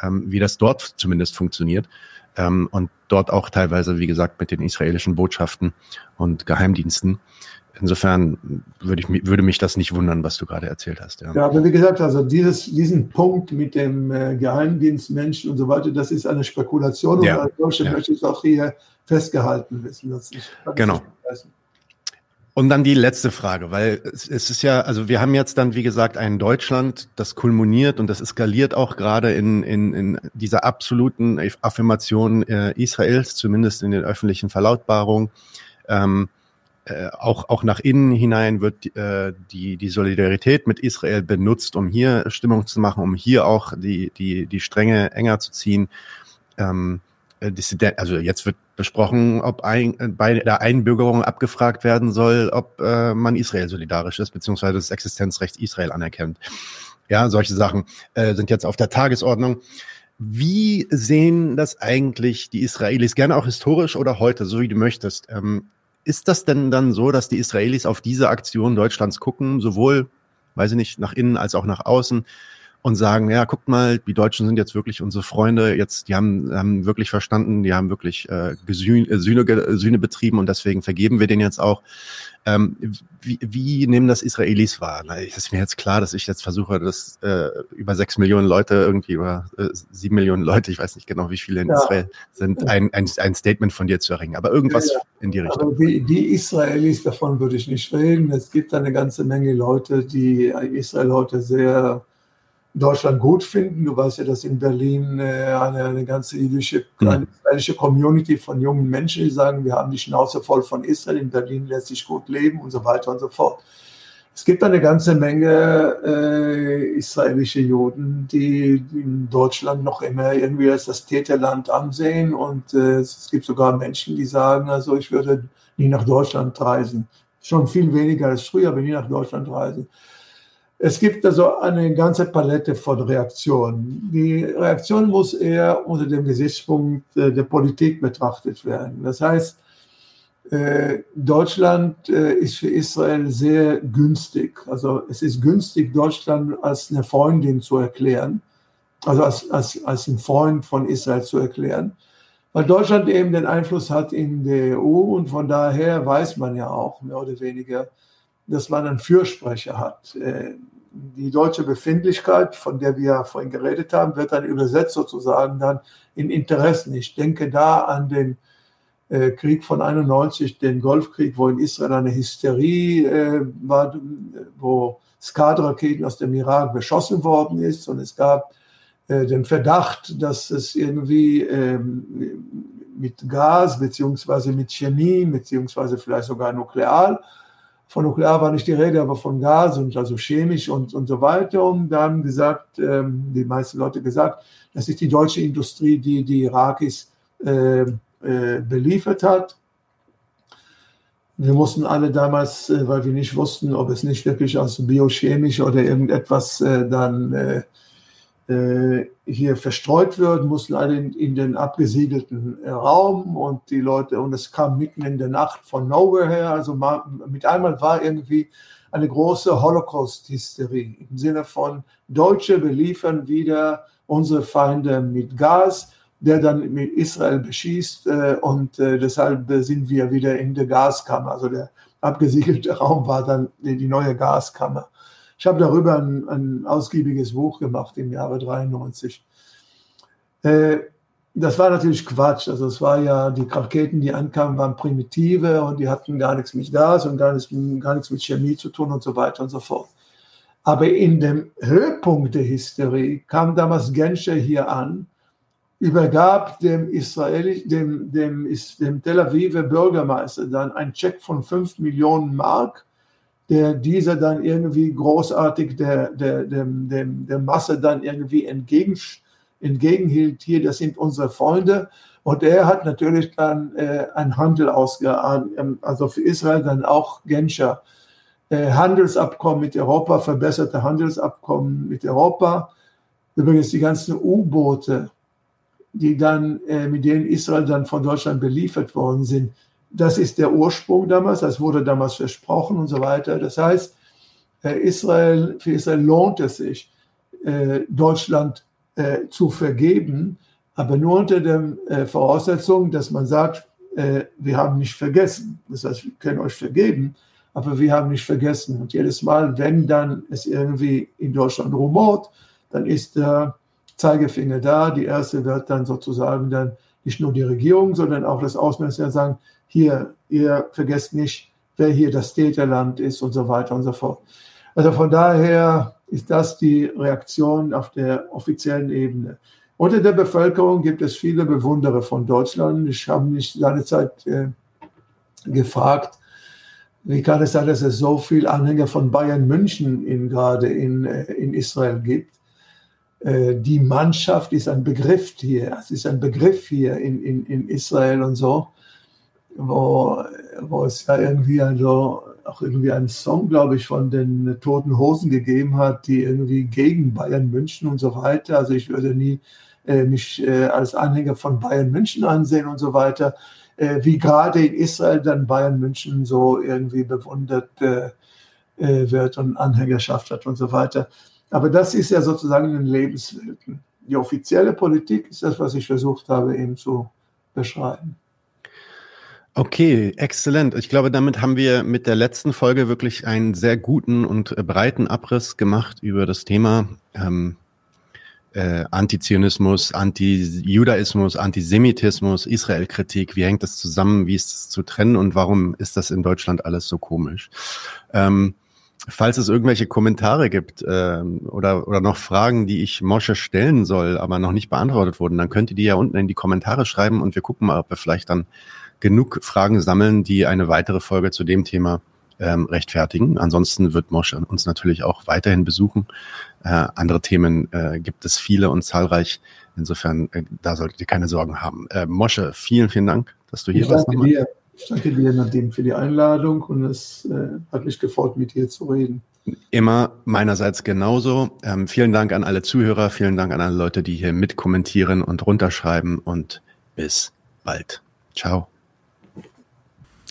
ähm, wie das dort zumindest funktioniert. Ähm, und dort auch teilweise, wie gesagt, mit den israelischen Botschaften und Geheimdiensten. Insofern würde, ich, würde mich das nicht wundern, was du gerade erzählt hast. Ja, ja aber wie gesagt, also dieses, diesen Punkt mit dem äh, Geheimdienstmenschen und so weiter, das ist eine Spekulation ja. und als solche ja. möchte ich auch hier festgehalten wissen. Das ich, genau. Und dann die letzte Frage, weil es, ist ja, also wir haben jetzt dann, wie gesagt, ein Deutschland, das kulminiert und das eskaliert auch gerade in, in, in dieser absoluten Affirmation äh, Israels, zumindest in den öffentlichen Verlautbarungen. Ähm, äh, auch, auch nach innen hinein wird äh, die, die Solidarität mit Israel benutzt, um hier Stimmung zu machen, um hier auch die, die, die Stränge enger zu ziehen. Ähm, äh, also jetzt wird besprochen, ob ein, bei der Einbürgerung abgefragt werden soll, ob äh, man Israel solidarisch ist, beziehungsweise das Existenzrecht Israel anerkennt. Ja, solche Sachen äh, sind jetzt auf der Tagesordnung. Wie sehen das eigentlich die Israelis, gerne auch historisch oder heute, so wie du möchtest? Ähm, ist das denn dann so, dass die Israelis auf diese Aktion Deutschlands gucken, sowohl, weiß ich nicht, nach innen als auch nach außen und sagen, ja, guckt mal, die Deutschen sind jetzt wirklich unsere Freunde, jetzt, die haben, haben wirklich verstanden, die haben wirklich äh, Gesühne, äh, Sühne, Sühne betrieben und deswegen vergeben wir den jetzt auch. Ähm, wie, wie nehmen das Israelis wahr? Na, ist mir jetzt klar, dass ich jetzt versuche, dass äh, über sechs Millionen Leute irgendwie über äh, sieben Millionen Leute, ich weiß nicht genau, wie viele in ja. Israel sind, ein, ein, ein Statement von dir zu erringen. Aber irgendwas ja, ja. in die Richtung. Aber die, die Israelis, davon würde ich nicht reden. Es gibt eine ganze Menge Leute, die Israel heute sehr Deutschland gut finden. Du weißt ja, dass in Berlin äh, eine, eine ganze jüdische, eine israelische Community von jungen Menschen, die sagen, wir haben die Schnauze voll von Israel, in Berlin lässt sich gut leben und so weiter und so fort. Es gibt eine ganze Menge äh, israelische Juden, die in Deutschland noch immer irgendwie als das Täterland ansehen. Und äh, es gibt sogar Menschen, die sagen, also ich würde nie nach Deutschland reisen. Schon viel weniger als früher, aber nie nach Deutschland reisen. Es gibt also eine ganze Palette von Reaktionen. Die Reaktion muss eher unter dem Gesichtspunkt äh, der Politik betrachtet werden. Das heißt, äh, Deutschland äh, ist für Israel sehr günstig. Also es ist günstig, Deutschland als eine Freundin zu erklären, also als, als, als ein Freund von Israel zu erklären, weil Deutschland eben den Einfluss hat in der EU und von daher weiß man ja auch mehr oder weniger, dass man einen Fürsprecher hat die deutsche Befindlichkeit, von der wir vorhin geredet haben, wird dann übersetzt sozusagen dann in Interessen. Ich denke da an den äh, Krieg von 91, den Golfkrieg, wo in Israel eine Hysterie äh, war, wo Skad-Raketen aus dem Irak beschossen worden ist und es gab äh, den Verdacht, dass es irgendwie ähm, mit Gas beziehungsweise mit Chemie beziehungsweise vielleicht sogar nuklear von Nuklear war nicht die Rede, aber von Gas und also chemisch und, und so weiter. Und da haben gesagt, ähm, die meisten Leute gesagt, das ist die deutsche Industrie, die die Irakis äh, äh, beliefert hat. Wir mussten alle damals, äh, weil wir nicht wussten, ob es nicht wirklich aus biochemisch oder irgendetwas äh, dann äh, hier verstreut wird, mussten alle in, in, den abgesiegelten äh, Raum und die Leute, und es kam mitten in der Nacht von nowhere her, also mal, mit einmal war irgendwie eine große Holocaust-Hysterie im Sinne von Deutsche beliefern wieder unsere Feinde mit Gas, der dann mit Israel beschießt äh, und äh, deshalb sind wir wieder in der Gaskammer. Also der abgesiegelte Raum war dann die neue Gaskammer. Ich habe darüber ein, ein, ausgiebiges Buch gemacht im Jahre 93. Äh, das war natürlich Quatsch. Also es war ja, die Raketen, die ankamen, waren primitive und die hatten gar nichts mit Gas und gar nichts, gar nichts mit Chemie zu tun und so weiter und so fort. Aber in dem Höhepunkt der Hysterie kam damals Genscher hier an, übergab dem Israeli, dem, dem, dem Tel Aviver Bürgermeister dann einen Check von 5 Millionen Mark, der dieser dann irgendwie großartig der, der, dem, dem, der Masse dann irgendwie entgegen, entgegenhielt. Hier, das sind unsere Freunde. Und er hat natürlich dann äh, einen Handel ausgeahnt, ähm, also für Israel dann auch Genscher äh, Handelsabkommen mit Europa, verbesserte Handelsabkommen mit Europa. Übrigens die ganzen U-Boote, die dann, äh, mit denen Israel dann von Deutschland beliefert worden sind. Das ist der Ursprung damals, das wurde damals versprochen und so weiter. Das heißt, äh, Israel, für Israel lohnt es sich, äh, Deutschland äh, zu vergeben, aber nur unter der Voraussetzung, dass man sagt, wir haben nicht vergessen. Das heißt, wir können euch vergeben, aber wir haben nicht vergessen. Und jedes Mal, wenn dann es irgendwie in Deutschland rumort, dann ist der Zeigefinger da. Die erste wird dann sozusagen dann nicht nur die Regierung, sondern auch das Außenministerium sagen, hier, ihr vergesst nicht, wer hier das Täterland ist und so weiter und so fort. Also von daher ist das die Reaktion auf der offiziellen Ebene. Unter der Bevölkerung gibt es viele Bewunderer von Deutschland. Ich habe mich seinerzeit äh, gefragt, wie kann es sein, dass es so viele Anhänger von Bayern München in, gerade in, äh, in Israel gibt? Äh, die Mannschaft ist ein Begriff hier, es ist ein Begriff hier in, in, in Israel und so, wo, wo es ja irgendwie also auch irgendwie einen Song, glaube ich, von den Toten Hosen gegeben hat, die irgendwie gegen Bayern München und so weiter. Also ich würde nie äh, mich äh, als Anhänger von Bayern München ansehen und so weiter. Äh, wie gerade in Israel dann Bayern München so irgendwie bewundert äh, äh, wird und Anhängerschaft hat und so weiter. Aber das ist ja sozusagen in den Lebenswelten. Die offizielle Politik ist das, was ich versucht habe, eben zu beschreiben. Okay, exzellent. Ich glaube, damit haben wir mit der letzten Folge wirklich einen sehr guten und äh, breiten Abriss gemacht über das Thema ähm, äh, Antizionismus, Anti-Judaismus, Antisemitismus, Israel-Kritik. Wie hängt das zusammen? Wie ist es zu trennen? Und warum ist das in Deutschland alles so komisch? Ähm, falls es irgendwelche Kommentare gibt ähm, oder, oder noch Fragen, die ich Mosche stellen soll, aber noch nicht beantwortet wurden, dann könnt ihr die ja unten in die Kommentare schreiben und wir gucken mal, ob wir vielleicht dann genug Fragen sammeln, die eine weitere Folge zu dem Thema ähm, rechtfertigen. Ansonsten wird Mosche uns natürlich auch weiterhin besuchen. Äh, andere Themen äh, gibt es viele und zahlreich. Insofern, äh, da solltet ihr keine Sorgen haben. Äh, Mosche, vielen, vielen Dank, dass du hier ich warst. Danke dir. Ich danke dir, Nadim, für die Einladung und es äh, hat mich gefreut, mit dir zu reden. Immer meinerseits genauso. Ähm, vielen Dank an alle Zuhörer, vielen Dank an alle Leute, die hier mitkommentieren und runterschreiben und bis bald. Ciao.